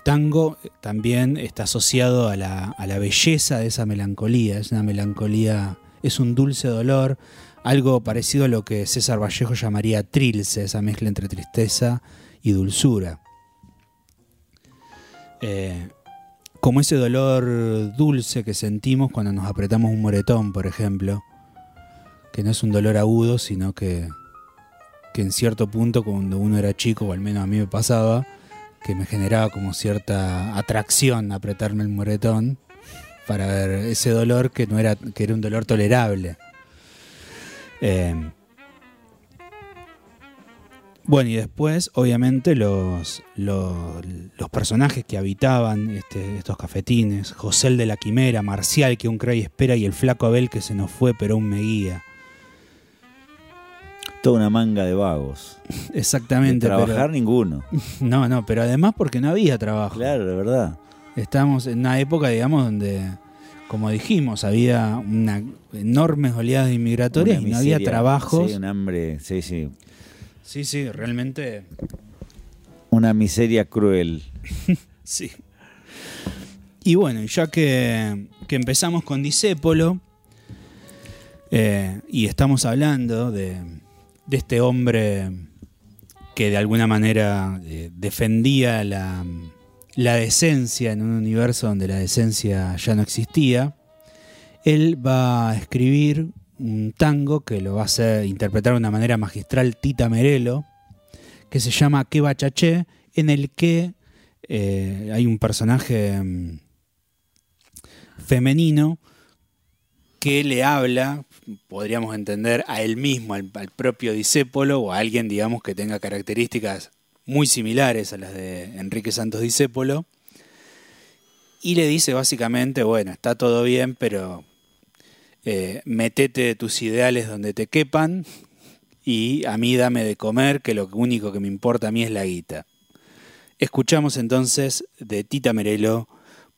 tango también está asociado a la, a la belleza de esa melancolía. Es una melancolía es un dulce dolor, algo parecido a lo que César Vallejo llamaría trilce, esa mezcla entre tristeza y dulzura. Eh, como ese dolor dulce que sentimos cuando nos apretamos un moretón, por ejemplo, que no es un dolor agudo, sino que, que en cierto punto cuando uno era chico, o al menos a mí me pasaba, que me generaba como cierta atracción apretarme el moretón, para ver ese dolor que no era, que era un dolor tolerable. Eh, bueno, y después, obviamente, los, los, personajes que habitaban este, estos cafetines, José el de la Quimera, Marcial que un crey espera y el flaco Abel que se nos fue pero aún me guía. Toda una manga de vagos. Exactamente. trabajar ninguno. [laughs] No, no, pero además porque no había trabajo. Claro, de verdad. Estamos en una época, digamos, donde, como dijimos, había una enormes oleadas inmigratorias y no había trabajos. Sí, un hambre, sí, sí. Sí, sí, realmente. Una miseria cruel. [laughs] Sí. Y bueno, ya que, empezamos con Disépolo, eh, y estamos hablando de, este hombre que de alguna manera eh, defendía la, la decencia en un universo donde la decencia ya no existía, él va a escribir un tango que lo va a hacer interpretar de una manera magistral Tita Merelo, que se llama Que Bachaché, en el que eh, hay un personaje mm, femenino que le habla, podríamos entender, a él mismo, al, propio Disépolo o a alguien, digamos, que tenga características muy similares a las de Enrique Santos Disépolo. Y le dice básicamente, bueno, está todo bien, pero eh, metete tus ideales donde te quepan y a mí dame de comer, que lo único que me importa a mí es la guita. Escuchamos entonces de Tita Merelo,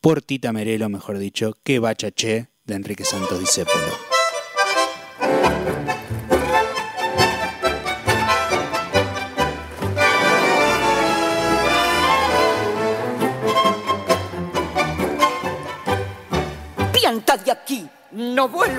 por Tita Merelo, mejor dicho, que bachaché de Enrique Santos Discépolo.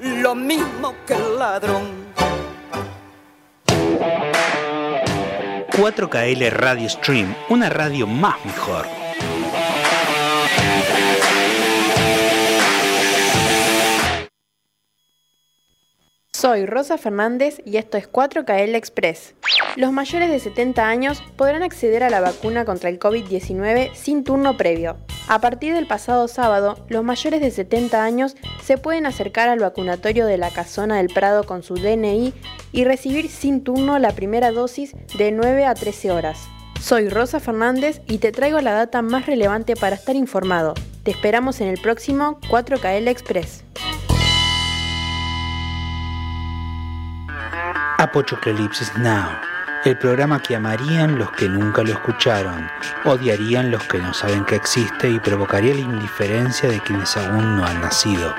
lo mismo que el ladrón. 4KL Radio Stream, una radio más mejor. Soy Rosa Fernández y esto es 4KL Express. Los mayores de 70 años podrán acceder a la vacuna contra el COVID-19 sin turno previo. A partir del pasado sábado, los mayores de 70 años se pueden acercar al vacunatorio de la Casona del Prado con su DNI y recibir sin turno la primera dosis de 9 a 13 horas. Soy Rosa Fernández y te traigo la data más relevante para estar informado. Te esperamos en el próximo 4KL Express. Apochocalipsis Now, el programa que amarían los que nunca lo escucharon, odiarían los que no saben que existe y provocaría la indiferencia de quienes aún no han nacido.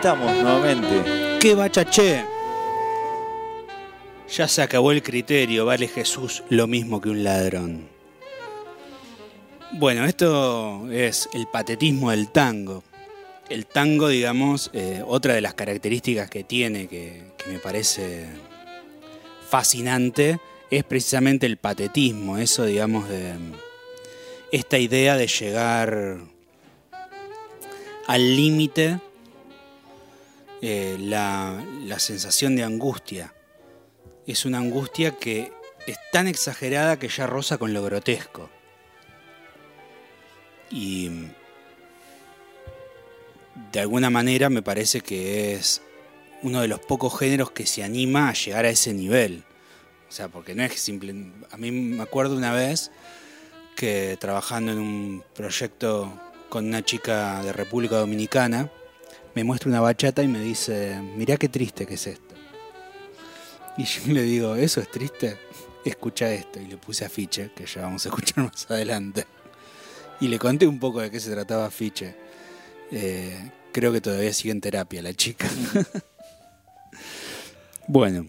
Estamos nuevamente. ¡Qué bachaché! Ya se acabó el criterio, vale Jesús lo mismo que un ladrón. Bueno, esto es el patetismo del tango. El tango, digamos, eh, otra de las características que tiene, que, que me parece fascinante, es precisamente el patetismo, eso, digamos, de esta idea de llegar al límite, eh, la, sensación de angustia. Es una angustia que es tan exagerada que ya roza con lo grotesco. Y de alguna manera me parece que es uno de los pocos géneros que se anima a llegar a ese nivel. O sea, porque no es simple. A mí me acuerdo una vez que trabajando en un proyecto con una chica de República Dominicana, me muestra una bachata y me dice, mirá qué triste que es esto. Y yo le digo, ¿eso es triste? Escucha esto. Y le puse afiche, que ya vamos a escuchar [laughs] más adelante. Y le conté un poco de qué se trataba afiche. Eh, creo que todavía sigue en terapia la chica. [laughs] bueno,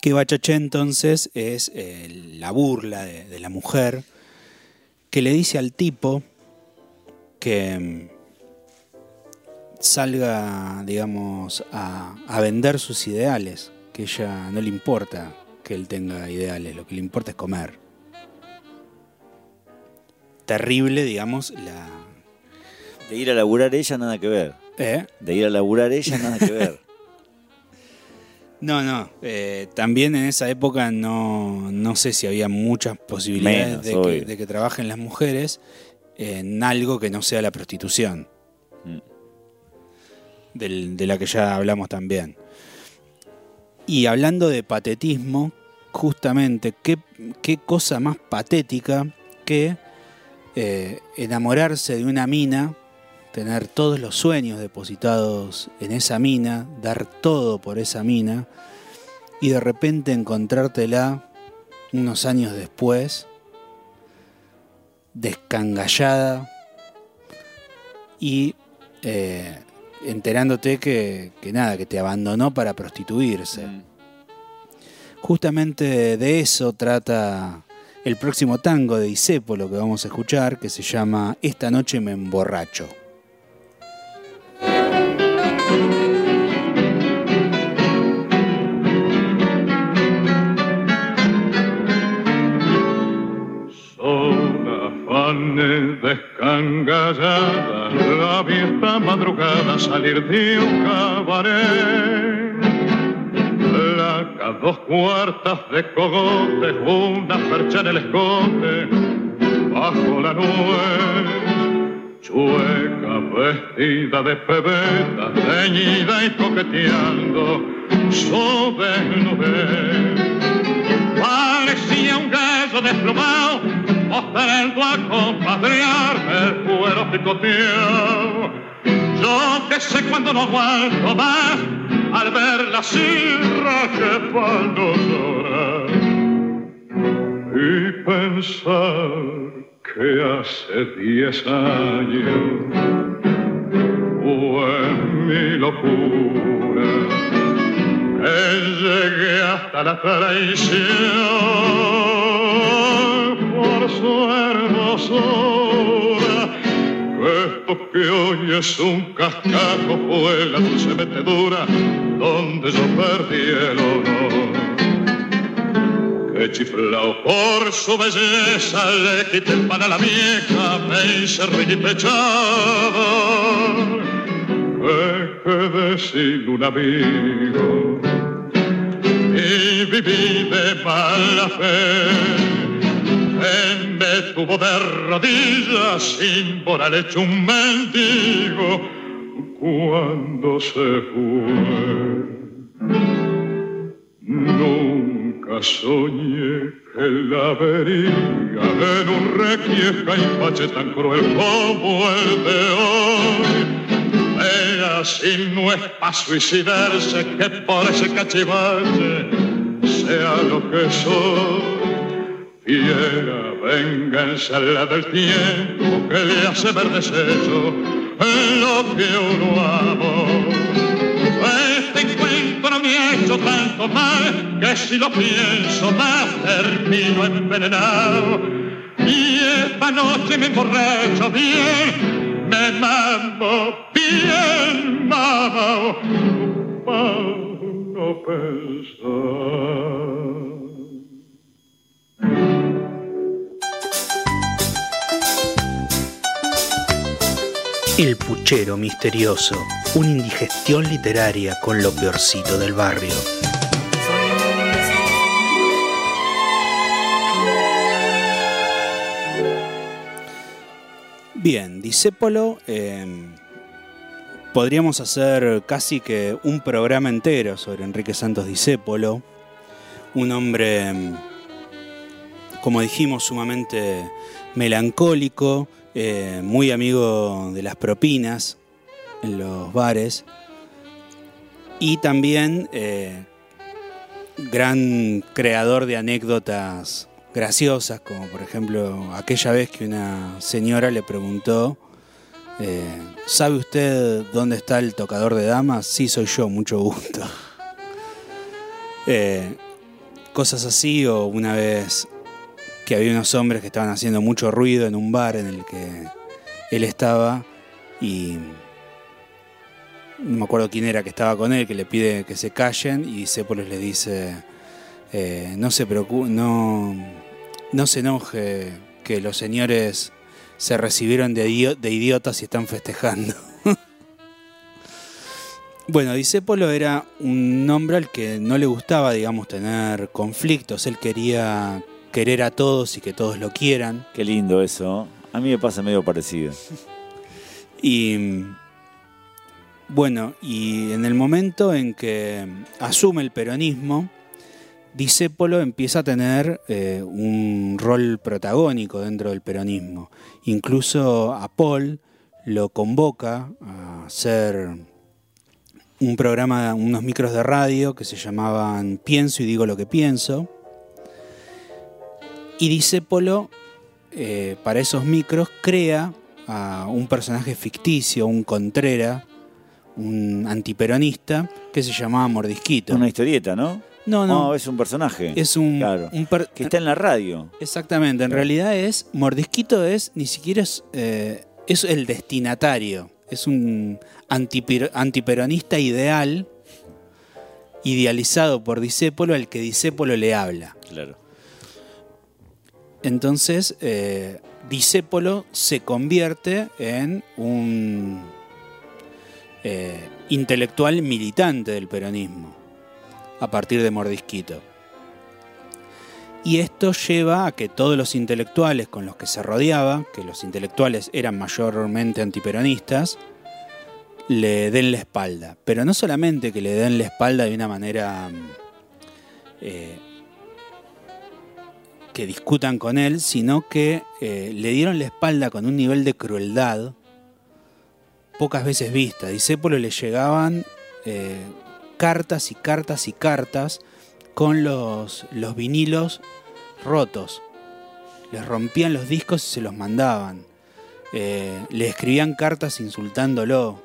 que bachaché entonces es eh, la burla de, la mujer que le dice al tipo que mm, salga, digamos, a, a, vender sus ideales, que ella no le importa que él tenga ideales, lo que le importa es comer. Terrible, digamos, la... De ir a laburar ella nada que ver. ¿Eh? De ir a laburar ella nada que ver. [laughs] No, no. Eh, también en esa época no, no, sé si había muchas posibilidades de, que, trabajen las mujeres en algo que no sea la prostitución. De la que ya hablamos también. Y hablando de patetismo, justamente, ¿qué, qué cosa más patética que eh, enamorarse de una mina tener todos los sueños depositados en esa mina, dar todo por esa mina y de repente encontrártela unos años después, descangallada y eh, enterándote que, que, nada, que te abandonó para prostituirse. Mm. Justamente de eso trata el próximo tango de lo que vamos a escuchar, que se llama Esta noche me emborracho. Descangallada, la vista madrugada salir de un cabaret. Laca dos cuartas de cogote, una percha en el escote, bajo la nube. Chueca vestida de pebeta, teñida y coqueteando, sobre nube. Parecía un gallo desplomado mostrando a compadrear el cuero picoteado. Yo que sé cuando no aguanto más al ver la sirra que cuando llorar y pensar que hace diez años fue mi locura. Que llegué hasta la traición por su hermosura. Esto que hoy es un cascajo fue la dulce metedura donde yo perdí el honor. Chiflao por su belleza, le quité el pan a la vieja, me hice pechado, que quedé sin un amigo y viví de mala fe. Él me tuvo de rodillas sin moral hecho un mendigo cuando se fue. Nunca soñé que la vería en un requieja y pache tan cruel como el de hoy. Era si no es para suicidarse que por ese cachivache sea lo que soy. Fiera venganza la del tiempo que le hace ver deshecho en lo que uno amó me ha hecho tanto mal que si lo pienso más termino envenenado. Y esta noche me emborracho bien, me mamo bien, mamo, para no pensar. El puchero misterioso, una indigestión literaria con lo peorcito del barrio. Bien, Disépolo, em, podríamos hacer casi que un programa entero sobre Enrique Santos Disépolo, un hombre, em, como dijimos, sumamente melancólico, eh, muy amigo de las propinas en los bares y también eh, gran creador de anécdotas graciosas, como por ejemplo aquella vez que una señora le preguntó, eh, ¿sabe usted dónde está el tocador de damas? Sí, soy yo, mucho gusto. [laughs] Cosas así, o una vez que había unos hombres que estaban haciendo mucho ruido en un bar en el que él estaba y no me acuerdo quién era que estaba con él, que le pide que se callen y Sépolos le dice, eh, no se preocupe, no, no se enoje que los señores se recibieron de, idiotas y están festejando. [laughs] bueno, Disépolo era un hombre al que no le gustaba, digamos, tener conflictos. Él quería querer a todos y que todos lo quieran. Qué lindo eso. A mí me pasa medio parecido. [laughs] y bueno, y en el momento en que asume el peronismo, Disépolo empieza a tener eh, un rol protagónico dentro del peronismo. Incluso a Paul lo convoca a hacer un programa, unos micros de radio que se llamaban Pienso y digo lo que pienso. Y Disépolo, eh, para esos micros, crea a un personaje ficticio, un Contrera, un antiperonista, que se llamaba Mordisquito. Una historieta, ¿no? No, no. es un personaje. Es un, que está en la radio. Exactamente. En realidad es. Mordisquito es. Ni siquiera es. Eh, es el destinatario. Es un antiperonista ideal. Idealizado por Disépolo, al que Disépolo le habla. Claro. Entonces, eh, se convierte en un eh, intelectual militante del peronismo a partir de Mordisquito. Y esto lleva a que todos los intelectuales con los que se rodeaba, que los intelectuales eran mayormente antiperonistas, le den la espalda. Pero no solamente que le den la espalda de una manera eh, que discutan con él, sino que eh, le dieron la espalda con un nivel de crueldad pocas veces vista. Disépolo le llegaban eh, cartas y cartas y cartas con los, los vinilos rotos. Les rompían los discos y se los mandaban. Eh, le escribían cartas insultándolo.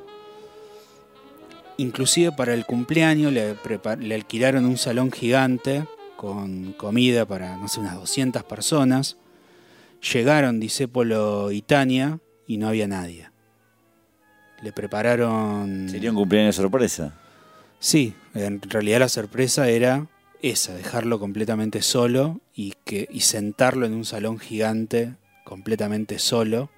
Inclusive para el cumpleaños le, le, alquilaron un salón gigante con comida para, no sé, unas 200 personas. Llegaron Disépolo y Tania y no había nadie. Le prepararon... Sería un cumpleaños sorpresa. Sí, en realidad la sorpresa era esa, dejarlo completamente solo y, que, y sentarlo en un salón gigante completamente solo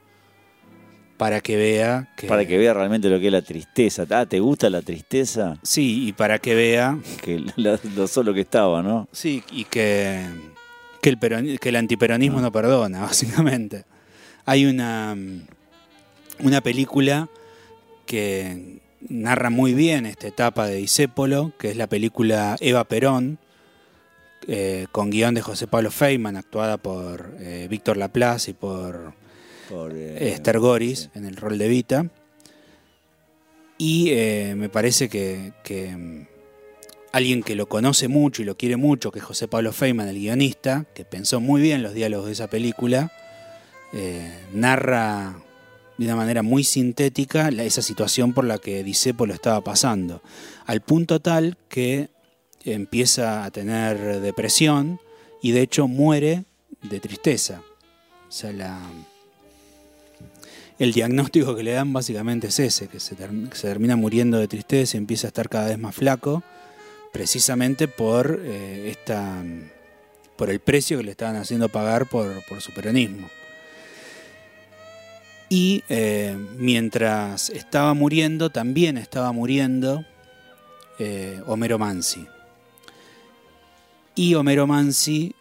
para que vea que... Para que vea realmente lo que es la tristeza. Ah, ¿te gusta la tristeza? Sí, y para que vea... Que lo, solo que estaba, ¿no? Sí, y que, que, el, que el antiperonismo ah. no perdona, [laughs] básicamente. Hay una, una película que, narra muy bien esta etapa de Disépolo, que es la película Eva Perón, eh, con guion de José Pablo Feynman, actuada por eh, Víctor Laplace y por, eh, Esther Goris en el rol de Vita. Y me parece que, mm, alguien que lo conoce mucho y lo quiere mucho, que es José Pablo Feynman, el guionista, que pensó muy bien los diálogos de esa película, narra de una manera muy sintética esa situación por la que lo estaba pasando, al punto tal que empieza a tener depresión y de hecho muere de tristeza. O sea, la, el diagnóstico que le dan básicamente es ese, que se, termina muriendo de tristeza y empieza a estar cada vez más flaco, precisamente por, eh, esta, por el precio que le estaban haciendo pagar por, por su peronismo. Y eh, mientras estaba muriendo, también estaba muriendo eh, Homero Mansi. Y Homero Mansi,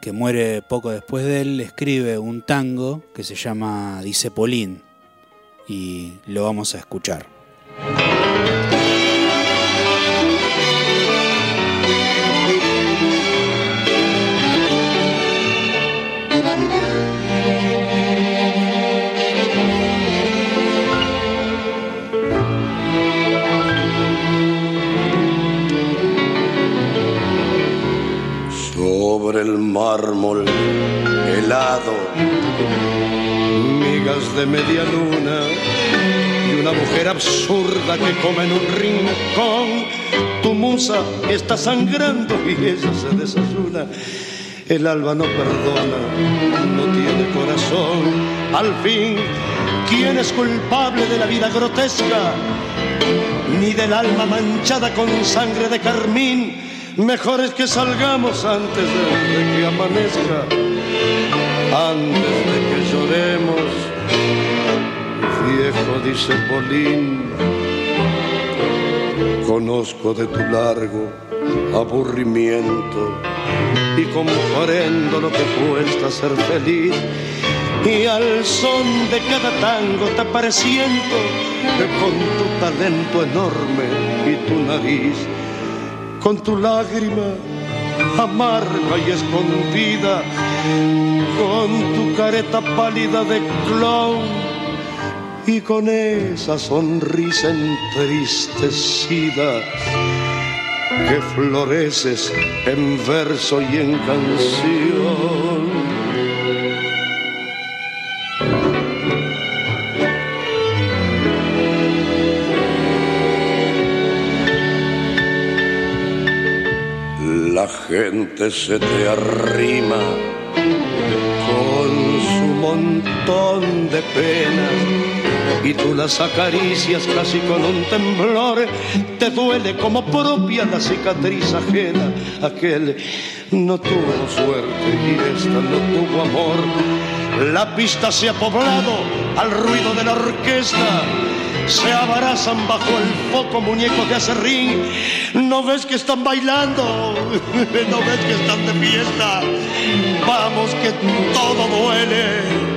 que muere poco después de él, escribe un tango que se llama Dice Polín. Y lo vamos a escuchar. El mármol helado, migas de media luna y una mujer absurda que come en un rincón. Tu musa está sangrando y ella se desayuna. El alba no perdona, no tiene corazón. Al fin, ¿quién es culpable de la vida grotesca? Ni del alma manchada con sangre de carmín Mejor es que salgamos antes de, que amanezca, antes de que lloremos. Viejo, dice Polín, conozco de tu largo aburrimiento y comprendo lo que cuesta ser feliz. Y al son de cada tango te pareciendo con tu talento enorme y tu nariz con tu lágrima amarga y escondida, con tu careta pálida de clown y con esa sonrisa entristecida que floreces en verso y en canción. Gente se te arrima con su montón de penas y tú las acaricias casi con un temblor, te duele como propia la cicatriz ajena, aquel no tuvo suerte y esta no tuvo amor, la pista se ha poblado al ruido de la orquesta se abrazan bajo el foco muñecos de acerrín. ¿No ves que están bailando? [laughs] ¿No ves que están de fiesta? Vamos que todo duele.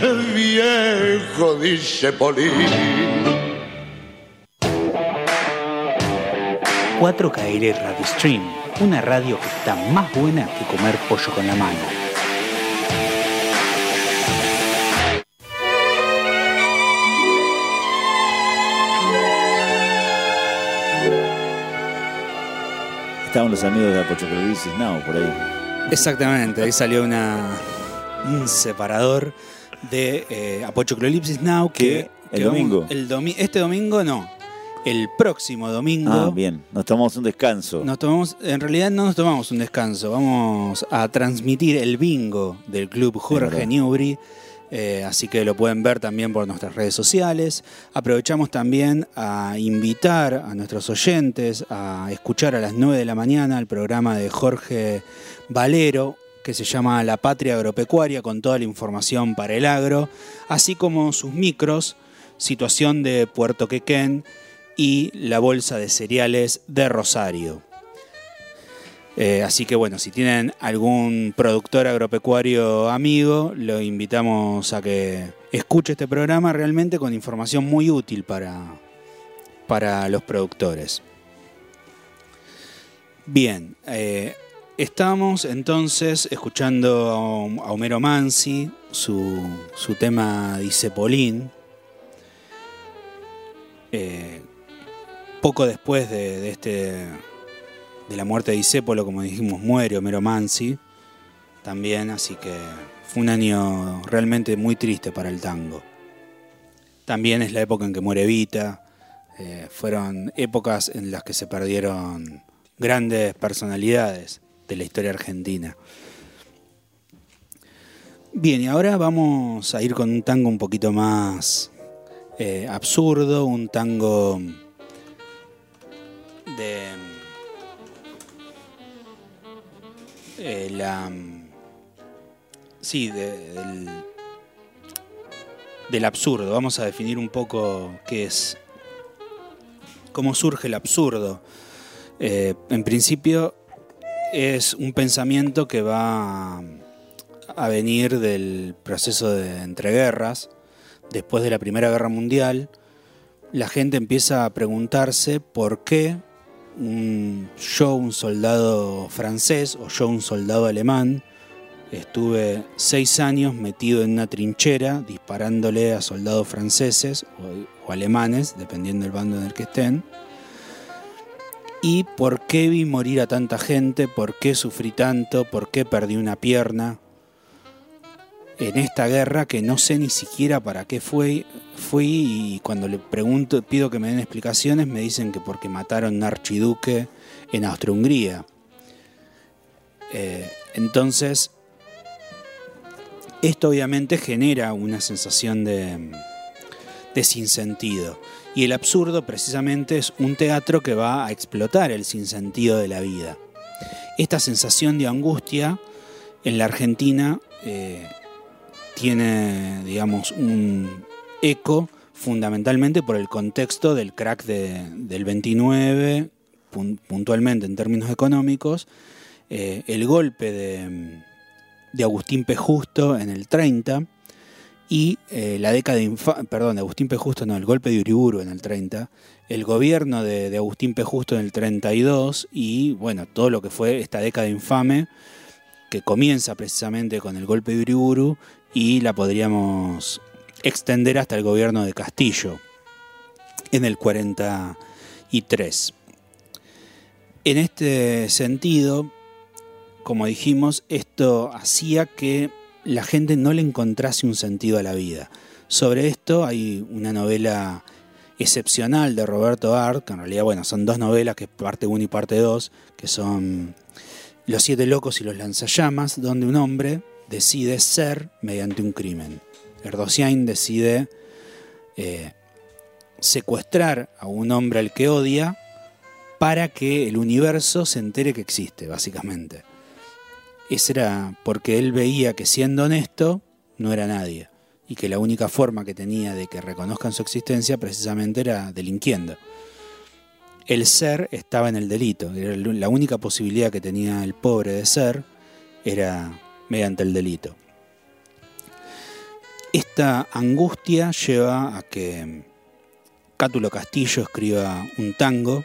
El viejo dice Polín. 4KL Radio Stream, una radio que está más buena que comer pollo con la mano. Estaban los amigos de Apocalipsis Now por ahí. Exactamente, ahí salió una, un separador de eh, Apocalipsis Now que, el domingo. el este domingo no. El próximo domingo. Ah, bien. Nos tomamos un descanso. Nos tomamos, en realidad no nos tomamos un descanso. Vamos a transmitir el bingo del club Jorge Newbery eh, así que lo pueden ver también por nuestras redes sociales. Aprovechamos también a invitar a nuestros oyentes a escuchar a las 9 de la mañana el programa de Jorge Valero, que se llama La Patria Agropecuaria, con toda la información para el agro, así como sus micros, situación de Puerto Quequén y la Bolsa de Cereales de Rosario. Eh, así que bueno, si tienen algún productor agropecuario amigo, lo invitamos a que escuche este programa realmente con información muy útil para, para los productores. Bien, eh, estamos entonces escuchando a Homero Mansi, su, tema Dice Polín. Eh, poco después de este de la muerte de Isépolo, como dijimos, muere Homero Mansi también, así que fue un año realmente muy triste para el tango. También es la época en que muere Vita, eh, fueron épocas en las que se perdieron grandes personalidades de la historia argentina. Bien, y ahora vamos a ir con un tango un poquito más eh, absurdo, un tango de eh, la. Sí, del. del absurdo. Vamos a definir un poco qué es, cómo surge el absurdo. Eh, en principio es un pensamiento que va a venir del proceso de entreguerras, después de la Primera Guerra Mundial. La gente empieza a preguntarse por qué un, yo, un soldado francés, o yo, un soldado alemán, Estuve seis años metido en una trinchera disparándole a soldados franceses o, alemanes, dependiendo del bando en el que estén. ¿Y por qué vi morir a tanta gente? ¿Por qué sufrí tanto? ¿Por qué perdí una pierna? En esta guerra que no sé ni siquiera para qué fui, fui y cuando le pregunto, pido que me den explicaciones, me dicen que porque mataron a un archiduque en Austria-Hungría. Eh, entonces, esto obviamente genera una sensación de, sinsentido. Y el absurdo precisamente es un teatro que va a explotar el sinsentido de la vida. Esta sensación de angustia en la Argentina eh, tiene, digamos, un eco fundamentalmente por el contexto del crack del 29, puntualmente en términos económicos, eh, el golpe de de Agustín P. Justo en el 30 y eh, la década de perdón, de Agustín P. No, el golpe de Uriburu en el 30, el gobierno de, Agustín P. Justo en el 32 y bueno, todo lo que fue esta década infame que comienza precisamente con el golpe de Uriburu y la podríamos extender hasta el gobierno de Castillo en el 43. En este sentido, como dijimos, esto hacía que la gente no le encontrase un sentido a la vida. Sobre esto hay una novela excepcional de Roberto Art, que en realidad, bueno, son dos novelas, que es parte 1 y parte 2, que son Los siete locos y los lanzallamas, donde un hombre decide ser mediante un crimen. Erdosian decide eh, secuestrar a un hombre al que odia para que el universo se entere que existe, básicamente. Ese era porque él veía que siendo honesto no era nadie y que la única forma que tenía de que reconozcan su existencia precisamente era delinquiendo. El ser estaba en el delito, era la única posibilidad que tenía el pobre de ser era mediante el delito. Esta angustia lleva a que Cátulo Castillo escriba un tango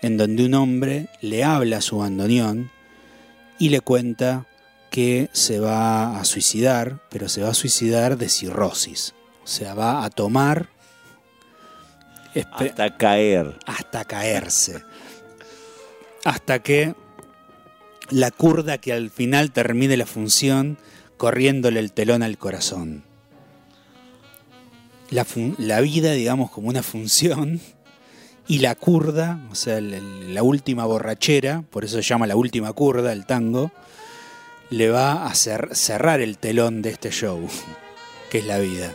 en donde un hombre le habla a su bandoneón y le cuenta que se va a suicidar, pero se va a suicidar de cirrosis. O sea, va a tomar... Hasta caer. Hasta caerse. Hasta que la curda que al final termine la función corriéndole el telón al corazón. La, vida, digamos, como una función y la curda, o sea, la última borrachera, por eso se llama la última curda, el tango, le va a cerrar el telón de este show, [laughs] que es la vida.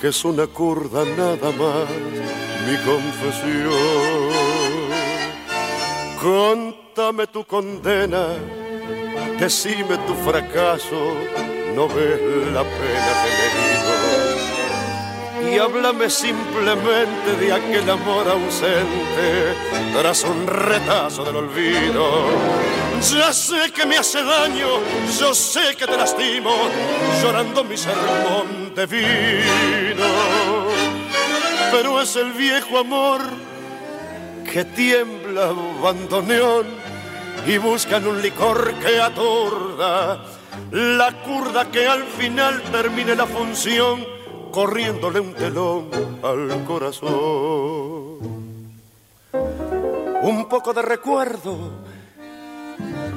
que es una curda nada más mi confesión. Contame tu condena, decime tu fracaso, no ves la pena que me Y háblame simplemente de aquel amor ausente tras un retazo del olvido. Ya sé que me hace daño, yo sé que te lastimo, llorando mi sermón de vino. Pero es el viejo amor que tiembla bandoneón y buscan un licor que atorda la curda que al final termine la función corriéndole un telón al corazón. Un poco de recuerdo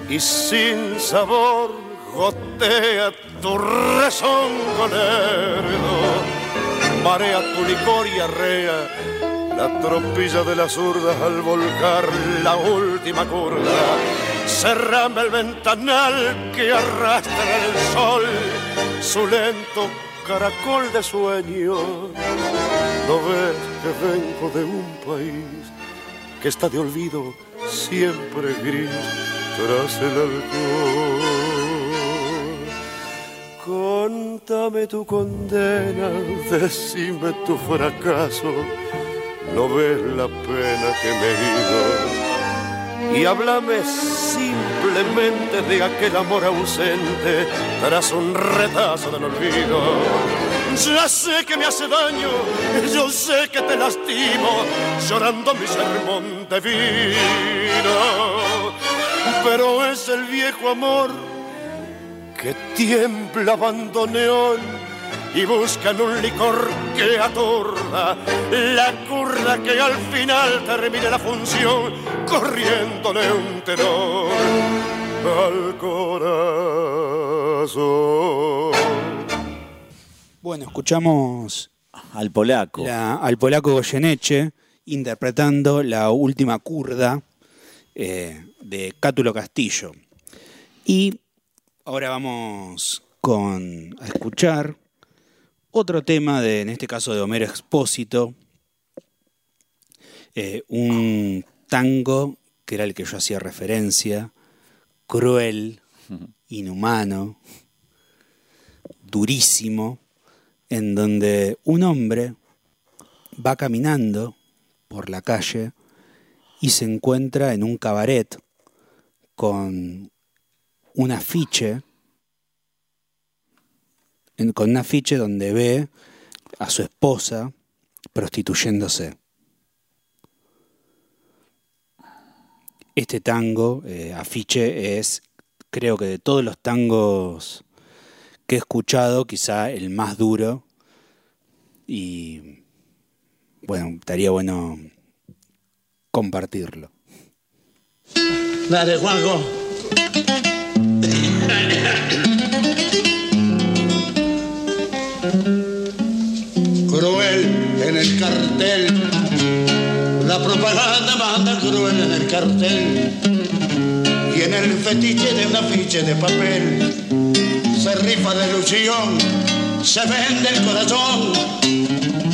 y sin sabor gotea tu rezongo lerdo, marea tu licor y arrea la tropilla de las zurdas al volcar la última curva. Cerrame el ventanal que arrastra el sol, su lento caracol de sueño. No ves que vengo de un país que está de olvido siempre gris tras el alcohol. Contame tu condena, decime tu fracaso no ves la pena que me he ido. Y háblame simplemente de aquel amor ausente tras un retazo del olvido. Ya sé que me hace daño, yo sé que te lastimo, llorando mi sermón de vino. Pero es el viejo amor que tiembla abandoneón y buscan un licor que atorda la curda que al final termine la función corriéndole un tenor al corazón. Bueno, escuchamos al polaco. al polaco Goyeneche interpretando la última curda eh, de Cátulo Castillo. Y ahora vamos con a escuchar otro tema, de, en este caso de Homero Expósito, eh, un tango que era el que yo hacía referencia, cruel, inhumano, durísimo, en donde un hombre va caminando por la calle y se encuentra en un cabaret con un afiche con un afiche donde ve a su esposa prostituyéndose. Este tango, eh, afiche, es, creo que de todos los tangos que he escuchado, quizá el más duro. Y bueno, estaría bueno compartirlo. Dale, Juanjo. cruel en el cartel. La propaganda manda cruel en el cartel. Y en el fetiche de un afiche de papel se rifa de ilusión, se vende el corazón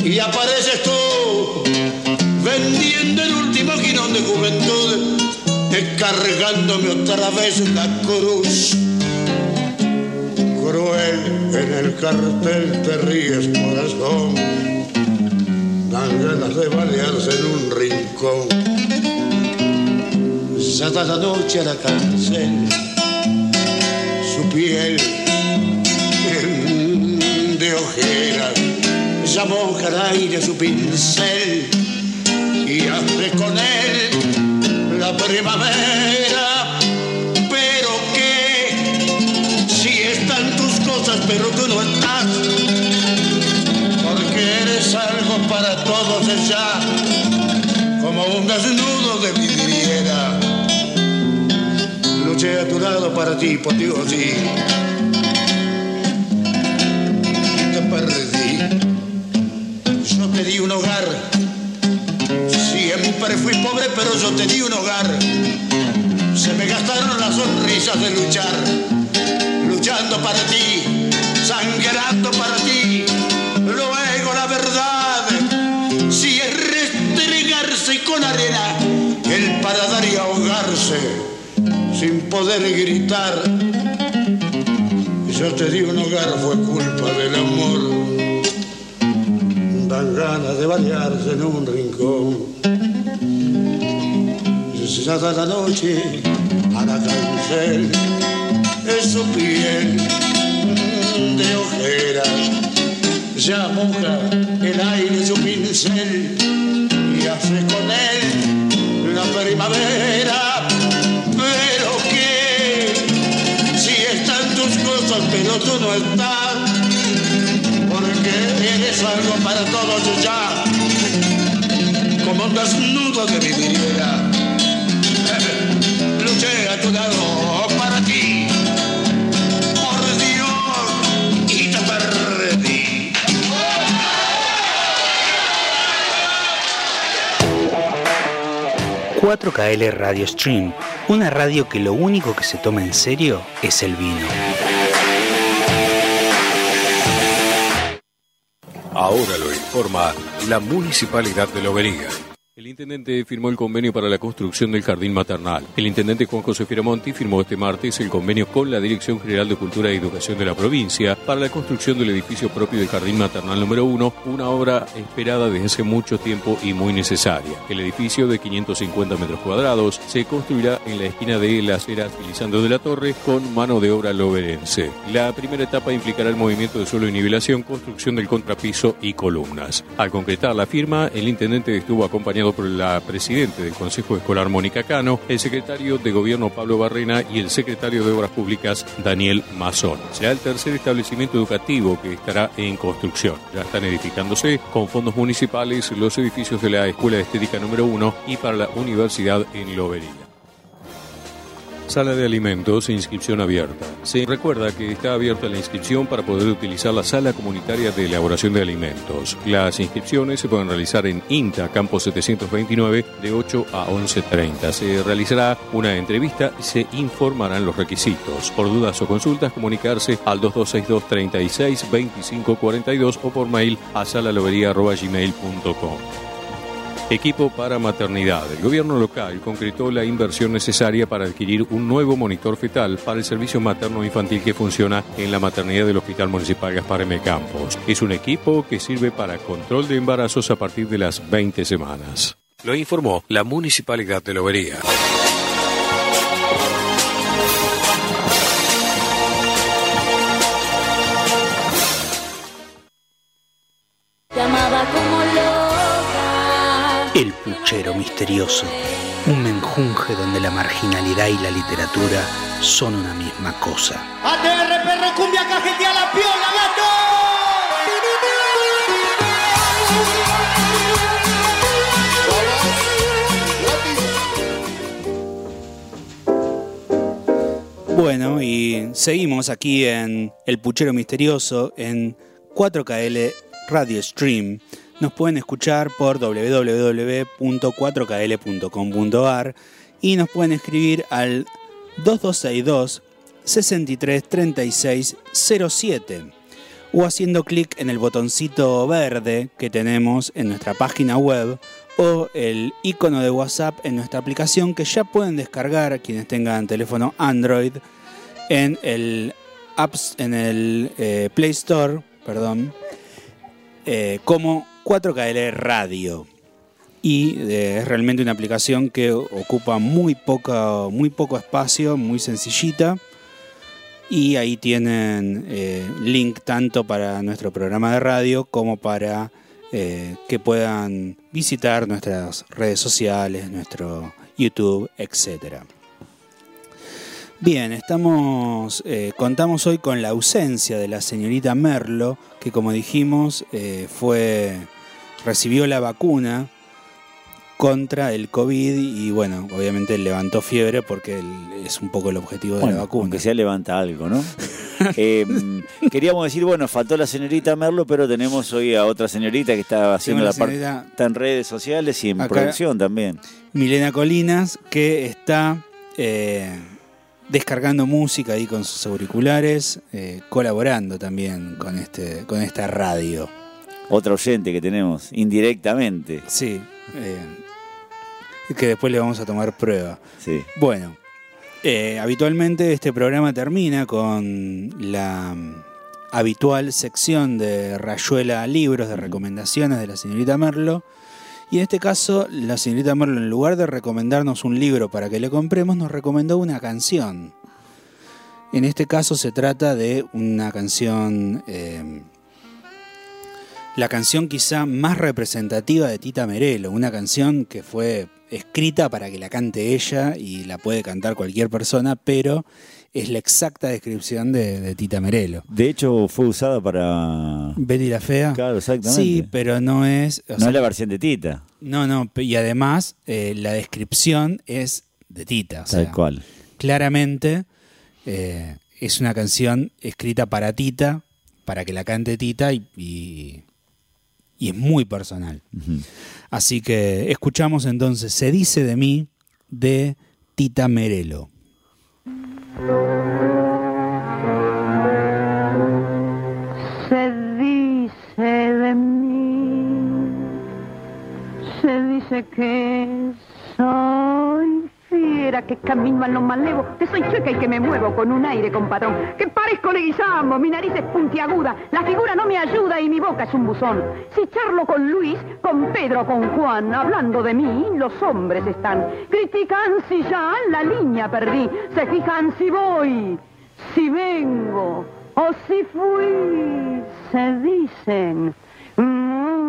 y apareces tú vendiendo el último guinón de juventud, descargándome otra vez la cruz cruel, en el cartel te ríes corazón, dan ganas de balearse en un rincón. Ya da la noche a la cárcel, su piel ya moja al aire su pincel y hace con él la primavera pero tú no estás, porque eres algo para todos ya, como un desnudo de vidriera. Luché a tu lado para ti, por ti, sí. Fui pobre, pero yo te di un hogar. Se me gastaron las sonrisas de luchar, luchando para ti sangrando para ti. Luego la verdad, si es restregarse con arena, el para dar y ahogarse, si sin poder gritar. Yo te di un hogar, fue culpa del amor. Dan ganas de variarse en un rincón. Ya da la noche a la cancel es su piel de ojera. Ya moja el aire su pincel y hace con él la primavera. Pero que si están tus cosas, pero tú no estás, porque eres algo para todos ya, como un desnudo de mi vida. Luché a tu lado para ti, por Dios, y te perdí. 4KL Radio Stream, una radio que lo único que se toma en serio es el vino. Ahora lo informa la Municipalidad de Lobería. El intendente firmó el convenio para la construcción del jardín maternal. El intendente Juan José Firamonti firmó este martes el convenio con la Dirección General de Cultura y Educación de la provincia para la construcción del edificio propio del jardín maternal número 1, una obra esperada desde hace mucho tiempo y muy necesaria. El edificio de 550 metros cuadrados se construirá en la esquina de las eras Lisandro de la Torre con mano de obra loberense. La primera etapa implicará el movimiento de suelo y nivelación, construcción del contrapiso y columnas. Al concretar la firma, el intendente estuvo acompañado por la presidente del Consejo Escolar Mónica Cano, el secretario de Gobierno Pablo Barrena y el secretario de Obras Públicas Daniel Mazón. Será el tercer establecimiento educativo que estará en construcción. Ya están edificándose con fondos municipales los edificios de la Escuela de Estética número 1 y para la Universidad en Lobería. Sala de alimentos inscripción abierta. Se recuerda que está abierta la inscripción para poder utilizar la sala comunitaria de elaboración de alimentos. Las inscripciones se pueden realizar en INTA, Campo 729, de 8 a 11.30. Se realizará una entrevista y se informarán los requisitos. Por dudas o consultas, comunicarse al 2262 36 25 42 o por mail a salalobería.gmail.com. Equipo para maternidad. El gobierno local concretó la inversión necesaria para adquirir un nuevo monitor fetal para el servicio materno infantil que funciona en la maternidad del Hospital Municipal Gaspar M. Campos. Es un equipo que sirve para control de embarazos a partir de las 20 semanas. Lo informó la Municipalidad de Lobería. El puchero misterioso, un menjunje donde la marginalidad y la literatura son una misma cosa. ATR perro cumbia cajetea la piola, gato. Bueno, y seguimos aquí en El Puchero Misterioso en 4KL Radio Stream. Nos pueden escuchar por www.4kl.com.ar y nos pueden escribir al 2262 633607 o haciendo clic en el botoncito verde que tenemos en nuestra página web o el icono de WhatsApp en nuestra aplicación que ya pueden descargar quienes tengan teléfono Android en el apps en el eh, Play Store, perdón, eh, como 4KL Radio. Y eh, es realmente una aplicación que ocupa muy, poca, muy poco espacio, muy sencillita. Y ahí tienen eh, link tanto para nuestro programa de radio como para eh, que puedan visitar nuestras redes sociales, nuestro YouTube, etcétera. Bien, estamos, contamos hoy con la ausencia de la señorita Merlo, que como dijimos fue recibió la vacuna contra el COVID y bueno, obviamente levantó fiebre porque es un poco el objetivo de la vacuna. Aunque sea levanta algo, ¿no? [laughs] Eh, queríamos decir, bueno, faltó la señorita Merlo, pero tenemos hoy a otra señorita que está haciendo la parte está en redes sociales y en Acá- producción también. Milena Colinas, que está eh, descargando música ahí con sus auriculares, eh, colaborando también con, este, con esta radio. Otra oyente que tenemos, indirectamente. Sí, eh, que después le vamos a tomar prueba. Sí. Bueno, Eh, habitualmente este programa termina con la mm, habitual sección de Rayuela Libros de recomendaciones de la señorita Merlo. Y en este caso, la señorita Merlo, en lugar de recomendarnos un libro para que le compremos, nos recomendó una canción. En este caso se trata de una canción, eh, la canción quizá más representativa de Tita Merelo, una canción que fue escrita para que la cante ella y la puede cantar cualquier persona, pero es la exacta descripción de, Tita Merelo. De hecho, fue usada para. Betty la Fea. Claro, exactamente. Sí, pero no es. no es la versión de Tita. No, no, y además eh, la descripción es de Tita. Tal cual. Claramente eh, es una canción escrita para Tita, para que la cante Tita y, y, es muy personal. Así que escuchamos entonces Se dice de mí de Tita Merelo. Se dice de mí, se dice que soy fiera, que camino a lo malevo, que soy chueca y que me muevo con un aire compadrón, que parezco leguizamo, mi nariz es puntiaguda, la figura no me ayuda y mi boca es un buzón. Si charlo con Luis, con Pedro, con Juan, hablando de mí, los hombres están. Critican si ya la línea perdí, se fijan si voy, si vengo o si fui, se dicen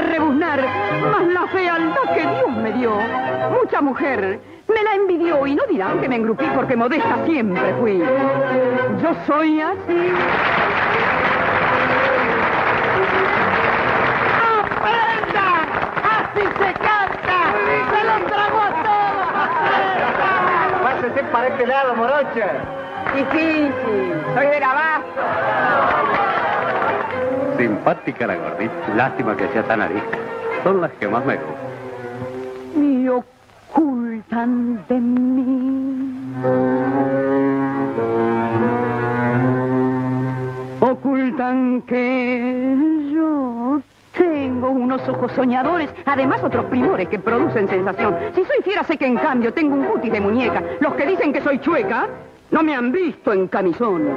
rebuznar, más la fealdad que Dios me dio. Mucha mujer me la envidió y no dirán que me engrupí porque modesta siempre fui. Yo soy así. ¡Aprenda! ¡Así se canta! ¡Se los tragó a todos! Pásese para este lado, morocha. Difícil, soy de abasto. Simpática la gordita. Lástima que sea tan arisca. Son las que más me gustan. Y ocultan de mí. Ocultan que yo tengo unos ojos soñadores, además otros primores que producen sensación. Si soy fiera sé que en cambio tengo un cutis de muñeca. Los que dicen que soy chueca no me han visto en camisón.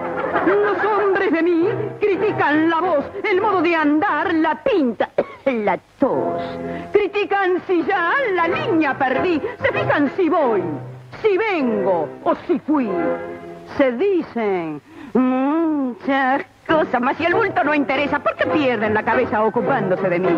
Los hombres de mí critican la voz, el modo de andar, la pinta, [coughs] la tos. Critican si ya la línea perdí. Se fijan si voy, si vengo o si fui. Se dicen muchas cosas, mas si el bulto no interesa, ¿por qué pierden la cabeza ocupándose de mí?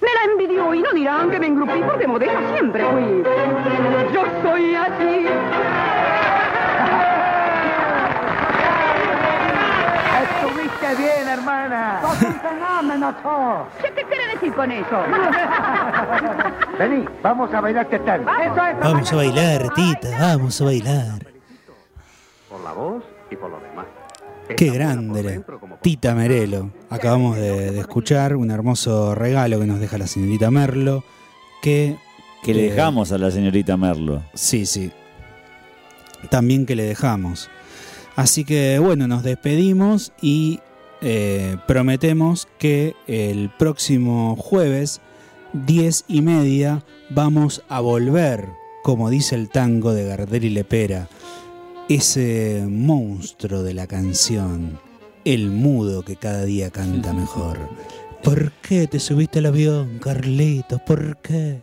me la envidió y no dirán que me engrupí porque modesta siempre fui. Yo soy así. Estuviste bien, hermana. ¡Sos un fenómeno, ¿Qué te quiere decir con eso? [laughs] Vení, vamos a bailar este tango. Vamos a bailar, Tita, vamos a bailar. Por la voz y por lo demás. Qué grande, Tita Merelo. Acabamos de, de, escuchar un hermoso regalo que nos deja la señorita Merlo. Que, que le eh, dejamos a la señorita Merlo. Sí, sí. También que le dejamos. Así que bueno, nos despedimos y eh, prometemos que el próximo jueves, 10 y media, vamos a volver, como dice el tango de Gardel y Lepera ese monstruo de la canción, el mudo que cada día canta mejor. ¿Por qué te subiste al avión, Carlitos? ¿Por qué?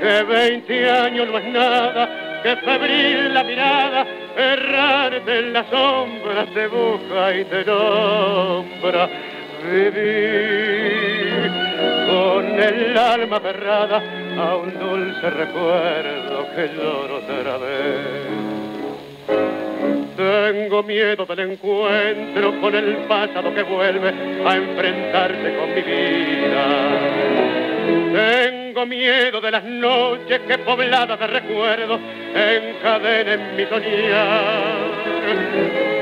que veinte años no es nada, que febril la mirada, errarte en las sombras te busca y te nombra. Vivir con el alma cerrada a un dulce recuerdo que lloro otra vez. Tengo miedo del encuentro con el pasado que vuelve a enfrentarse con mi vida. Tengo miedo de las noches que pobladas de recuerdos encadenen mi soñar.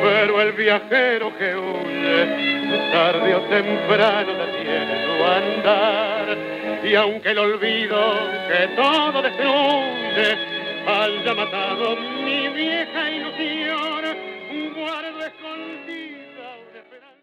Pero el viajero que huye, tarde o temprano detiene su andar. Y aunque el olvido que todo destruye haya matado mi vieja ilusión, guardo esperanza.